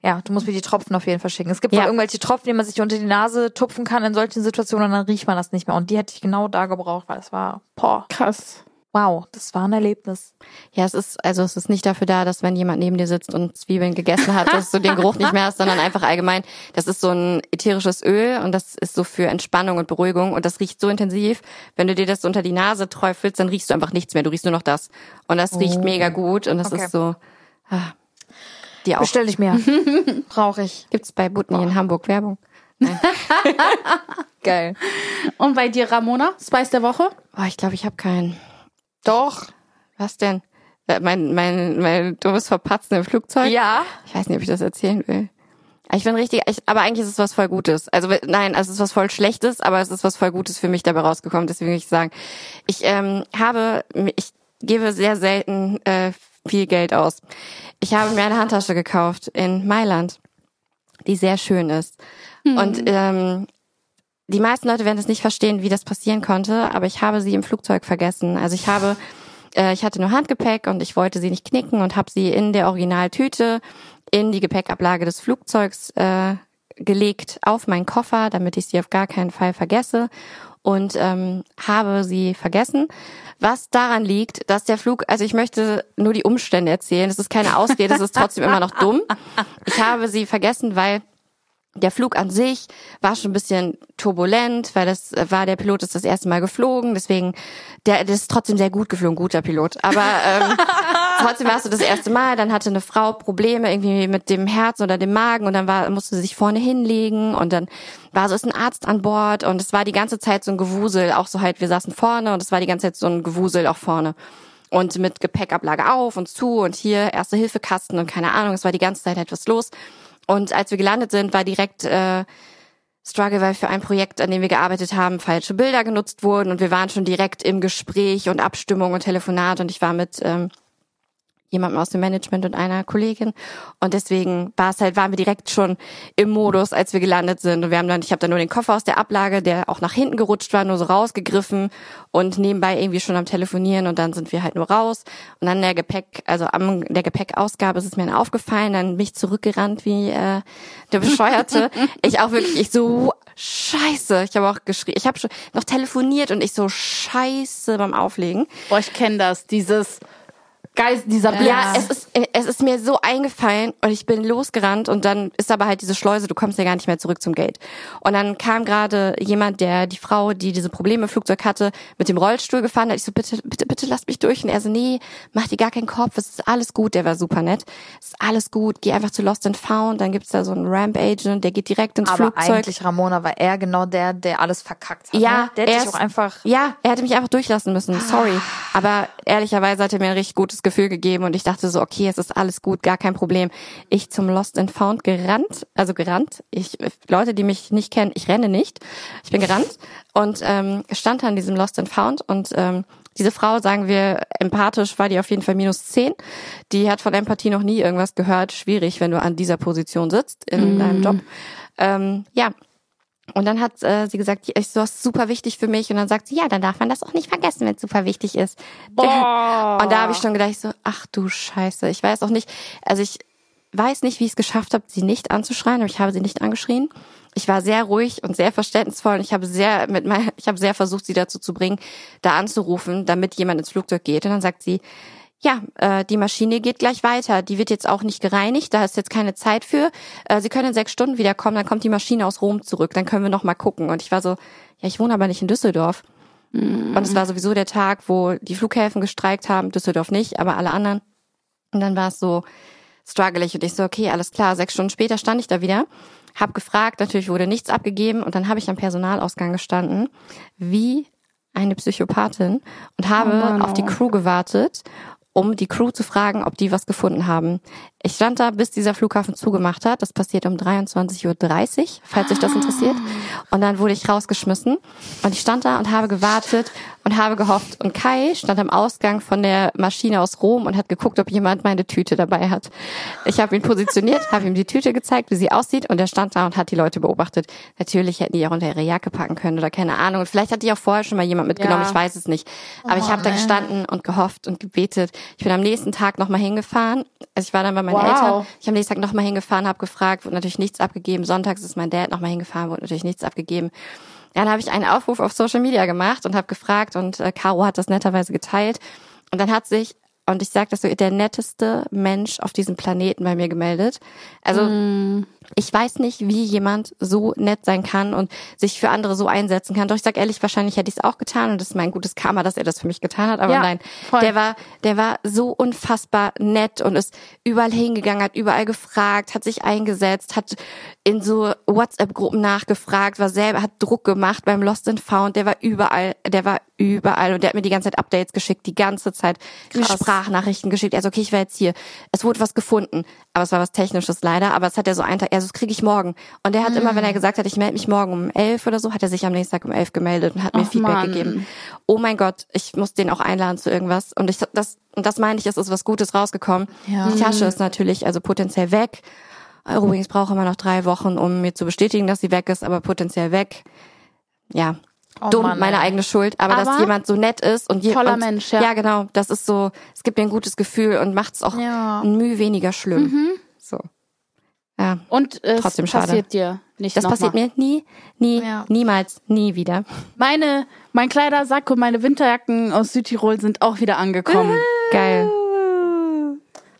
ja, du musst mir die Tropfen auf jeden Fall schicken. Es gibt Ja. irgendwelche Tropfen, die man sich unter die Nase tupfen kann in solchen Situationen und dann riecht man das nicht mehr. Und die hätte ich genau da gebraucht, weil es war, boah, Krass. Wow, das war ein Erlebnis. Ja, es ist, also es ist nicht dafür da, dass wenn jemand neben dir sitzt und Zwiebeln gegessen hat, dass du den Geruch nicht mehr hast, sondern einfach allgemein, das ist so ein ätherisches Öl und das ist so für Entspannung und Beruhigung und das riecht so intensiv. Wenn du dir das unter die Nase träufelst, dann riechst du einfach nichts mehr, du riechst nur noch das. Und das riecht mega gut und das Okay. ist so, ah, die auch. Bestell ich mir. Brauche ich. Gibt's bei Butni in Hamburg Werbung? Geil. Und bei dir, Ramona? Spice der Woche? Oh, ich glaube, ich habe keinen. Doch. Was denn? Äh, Mein, mein, mein dummes Verpatzen im Flugzeug? Ja. Ich weiß nicht, ob ich das erzählen will. Ich bin richtig, ich, aber eigentlich ist es was voll Gutes. Also nein, es ist was voll Schlechtes, aber es ist was voll Gutes für mich dabei rausgekommen. Deswegen will ich sagen, ich ähm, habe, ich gebe sehr selten äh, viel Geld aus. Ich habe mir eine Handtasche gekauft in Mailand, die sehr schön ist. Und ähm, die meisten Leute werden es nicht verstehen, wie das passieren konnte, aber ich habe sie im Flugzeug vergessen. Also ich habe, äh, ich hatte nur Handgepäck und ich wollte sie nicht knicken und habe sie in der Originaltüte in die Gepäckablage des Flugzeugs äh, gelegt auf meinen Koffer, damit ich sie auf gar keinen Fall vergesse und ähm, habe sie vergessen. Was daran liegt, dass der Flug, also ich möchte nur die Umstände erzählen, das ist keine Ausrede, das ist trotzdem immer noch dumm. Ich habe sie vergessen, weil der Flug an sich war schon ein bisschen turbulent, weil das äh, war der Pilot ist das erste Mal geflogen, deswegen der, der ist trotzdem sehr gut geflogen, guter Pilot. Aber ähm, trotzdem warst du das erste Mal, dann hatte eine Frau Probleme irgendwie mit dem Herzen oder dem Magen und dann war musste sie sich vorne hinlegen und dann war so ist ein Arzt an Bord und es war die ganze Zeit so ein Gewusel, auch so halt wir saßen vorne und es war die ganze Zeit so ein Gewusel auch vorne und mit Gepäckablage auf und zu und hier erste Hilfekasten und keine Ahnung, es war die ganze Zeit etwas los. Und als wir gelandet sind, war direkt äh, Struggle, weil für ein Projekt, an dem wir gearbeitet haben, falsche Bilder genutzt wurden. Und wir waren schon direkt im Gespräch und Abstimmung und Telefonat. Und ich war mit ähm, jemandem aus dem Management und einer Kollegin. Und deswegen war es halt waren wir direkt schon im Modus, als wir gelandet sind. Und wir haben dann ich habe dann nur den Koffer aus der Ablage, der auch nach hinten gerutscht war, nur so rausgegriffen und nebenbei irgendwie schon am telefonieren. Und dann sind wir halt nur raus. Und dann der Gepäck, also am der Gepäckausgabe ist es mir dann aufgefallen, dann mich zurückgerannt wie äh, der bescheuerte. ich auch wirklich ich so Scheiße, ich habe auch geschrien, ich habe schon noch telefoniert und ich so Scheiße beim Auflegen. Boah, ich kenne das, dieses Geist, dieser Blitz. Ja, es ist, es ist mir so eingefallen und ich bin losgerannt und dann ist aber halt diese Schleuse, du kommst ja gar nicht mehr zurück zum Gate. Und dann kam gerade jemand, der die Frau, die diese Probleme im Flugzeug hatte, mit dem Rollstuhl gefahren hat. Ich so, bitte, bitte, bitte lass mich durch. Und er so, nee, mach dir gar keinen Kopf, es ist alles gut. Der war super nett. Es ist alles gut, geh einfach zu Lost and Found, dann gibt's da so einen Ramp-Agent, der geht direkt ins Aber Flugzeug. eigentlich, Ramona, war er genau der, der alles verkackt hat. Ja, ne? der hätte er ist- auch einfach. Ja, er hätte mich einfach durchlassen müssen. Sorry. Aber ehrlicherweise hat er mir ein richtig gutes Gefühl gegeben und ich dachte so, okay, es ist alles gut, gar kein Problem. Ich zum Lost and Found gerannt, also gerannt. Ich, Leute, die mich nicht kennen, ich renne nicht. Ich bin gerannt und ähm, stand an diesem Lost and Found und ähm, diese Frau, sagen wir, empathisch war die auf jeden Fall minus zehn. Die hat von Empathie noch nie irgendwas gehört. Schwierig, wenn du an dieser Position sitzt in deinem Job. Ähm, ja, und dann hat äh, sie gesagt, ja, ich so, ist super wichtig für mich. Und dann sagt sie, ja, dann darf man das auch nicht vergessen, wenn es super wichtig ist. Und da habe ich schon gedacht, so, ach du Scheiße. Ich weiß auch nicht, also ich weiß nicht, wie ich es geschafft habe, sie nicht anzuschreien, aber ich habe sie nicht angeschrien. Ich war sehr ruhig und sehr verständnisvoll und ich habe sehr mit mein, ich habe sehr versucht, sie dazu zu bringen, da anzurufen, damit jemand ins Flugzeug geht. Und dann sagt sie, ja, äh, die Maschine geht gleich weiter. Die wird jetzt auch nicht gereinigt. Da ist jetzt keine Zeit für. Äh, Sie können in sechs Stunden wiederkommen. Dann kommt die Maschine aus Rom zurück. Dann können wir noch mal gucken. Und ich war so, ja, ich wohne aber nicht in Düsseldorf. Und es war sowieso der Tag, wo die Flughäfen gestreikt haben. Düsseldorf nicht, aber alle anderen. Und dann war es so struggelig und ich so, okay, alles klar. Sechs Stunden später stand ich da wieder, hab gefragt, natürlich wurde nichts abgegeben und dann habe ich am Personalausgang gestanden, wie eine Psychopathin und habe Mann, auf die oh. Crew gewartet, um die Crew zu fragen, ob die was gefunden haben. Ich stand da, bis dieser Flughafen zugemacht hat. Das passiert um 23.30 Uhr, falls euch das interessiert. Und dann wurde ich rausgeschmissen. Und ich stand da und habe gewartet und habe gehofft. Und Kai stand am Ausgang von der Maschine aus Rom und hat geguckt, ob jemand meine Tüte dabei hat. Ich habe ihn positioniert, habe ihm die Tüte gezeigt, wie sie aussieht. Und er stand da und hat die Leute beobachtet. Natürlich hätten die auch unter ihre Jacke packen können oder keine Ahnung. Und vielleicht hat die auch vorher schon mal jemand mitgenommen. Ja. Ich weiß es nicht. Aber ich habe da gestanden und gehofft und gebetet. Ich bin am nächsten Tag nochmal hingefahren. Also ich war dann bei meinen Wow. Eltern. Ich habe am nächsten Tag nochmal hingefahren, habe gefragt, wurde natürlich nichts abgegeben. Sonntags ist mein Dad nochmal hingefahren, wurde natürlich nichts abgegeben. Dann habe ich einen Aufruf auf Social Media gemacht und habe gefragt und äh, Caro hat das netterweise geteilt. Und dann hat sich, und ich sage das so, der netteste Mensch auf diesem Planeten bei mir gemeldet. Also ich weiß nicht, wie jemand so nett sein kann und sich für andere so einsetzen kann. Doch ich sag ehrlich, wahrscheinlich hätte ich es auch getan und das ist mein gutes Karma, dass er das für mich getan hat. Aber Ja, nein, voll. der war, der war so unfassbar nett und ist überall hingegangen, hat überall gefragt, hat sich eingesetzt, hat in so WhatsApp-Gruppen nachgefragt, war selber, hat Druck gemacht beim Lost and Found. Der war überall, der war überall und der hat mir die ganze Zeit Updates geschickt, die ganze Zeit Krass. Sprachnachrichten geschickt. Also okay, ich war jetzt hier. Es wurde was gefunden, aber es war was Technisches leider. Aber es hat er so einen Tag, also das kriege ich morgen. Und der hat immer, wenn er gesagt hat, ich melde mich morgen um elf oder so, hat er sich am nächsten Tag um elf gemeldet und hat mir Ach, Feedback Mann. gegeben. Oh mein Gott, ich muss den auch einladen zu irgendwas. Und ich das, und das meine ich, es ist was Gutes rausgekommen. Ja. Die Tasche ist natürlich also potenziell weg. Übrigens brauche immer noch drei Wochen, um mir zu bestätigen, dass sie weg ist, aber potenziell weg. Ja, Oh dumm, Mann, meine eigene Schuld, aber, dass Aber jemand so nett ist und je- toller und, Mensch, ja. Ja, genau, das ist so, es gibt mir ein gutes Gefühl und macht es auch Ja. ein Mühe weniger schlimm. So. Ja, Und es Trotzdem schade. passiert dir nicht das passiert mal. mir nie, nie, Ja. niemals, nie wieder. Meine, mein Kleidersack und meine Winterjacken aus Südtirol sind auch wieder angekommen. Geil.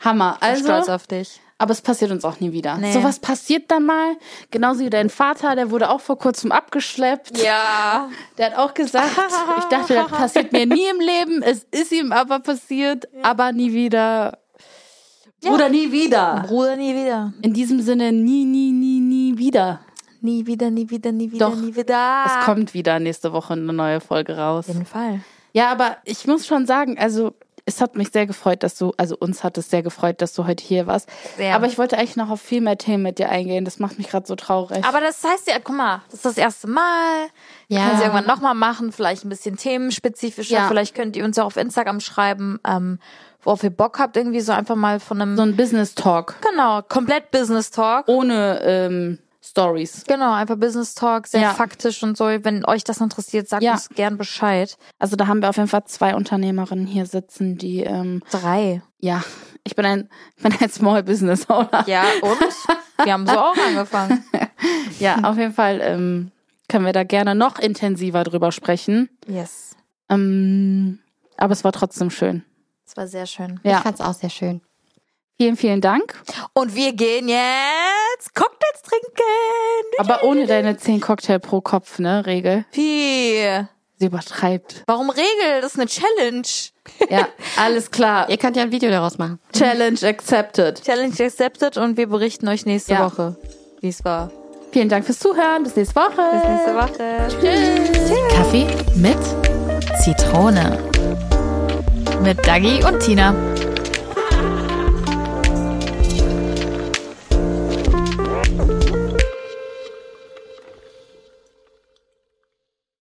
Hammer. Also, stolz auf dich. Aber es passiert uns auch nie wieder. Nee. Sowas passiert dann mal. Genauso wie dein Vater, der wurde auch vor kurzem abgeschleppt. Ja. Der hat auch gesagt, ich dachte, das passiert mir nie im Leben. Es ist ihm aber passiert, aber nie wieder. Oder nie wieder. Bruder, nie wieder. In diesem Sinne, nie, nie, nie, nie wieder. Nie wieder, nie wieder, nie wieder, Doch. nie wieder. Es kommt wieder nächste Woche eine neue Folge raus. Auf jeden Fall. Ja, aber ich muss schon sagen, also es hat mich sehr gefreut, dass du, also uns hat es sehr gefreut, dass du heute hier warst. Sehr. Aber ich wollte eigentlich noch auf viel mehr Themen mit dir eingehen. Das macht mich gerade so traurig. Aber das heißt ja, guck mal, das ist das erste Mal. Ja. Können Sie irgendwann nochmal machen, vielleicht ein bisschen themenspezifischer. Ja. Vielleicht könnt ihr uns ja auf Instagram schreiben, ähm, worauf ihr Bock habt, irgendwie so einfach mal von einem, so ein Business Talk genau, komplett Business Talk. ohne ähm, Stories. Genau, einfach Business Talk, sehr Ja. faktisch und so. Wenn euch das interessiert, sagt Ja. uns gern Bescheid. Also da haben wir auf jeden Fall zwei Unternehmerinnen hier sitzen, die ähm, Drei. ja, ich bin ein, ich bin ein Small Business Owner. Ja, und? Wir haben so auch angefangen. Ja, auf jeden Fall ähm, können wir da gerne noch intensiver drüber sprechen. Yes. Ähm, aber es war trotzdem schön. Das war sehr schön. Ich Ja, fand's auch sehr schön. Vielen, vielen Dank. Und wir gehen jetzt Cocktails trinken. Aber ohne deine 10 Cocktail pro Kopf, ne, Regel. Wie? Sie übertreibt. Warum Regel? Das ist eine Challenge. Ja, alles klar. Ihr könnt ja ein Video daraus machen. Challenge accepted. Challenge accepted und wir berichten euch nächste Ja. Woche, wie es war. Vielen Dank fürs Zuhören. Bis nächste Woche. Bis nächste Woche. Tschüss. Kaffee mit Zitrone. Mit Dagi und Tina.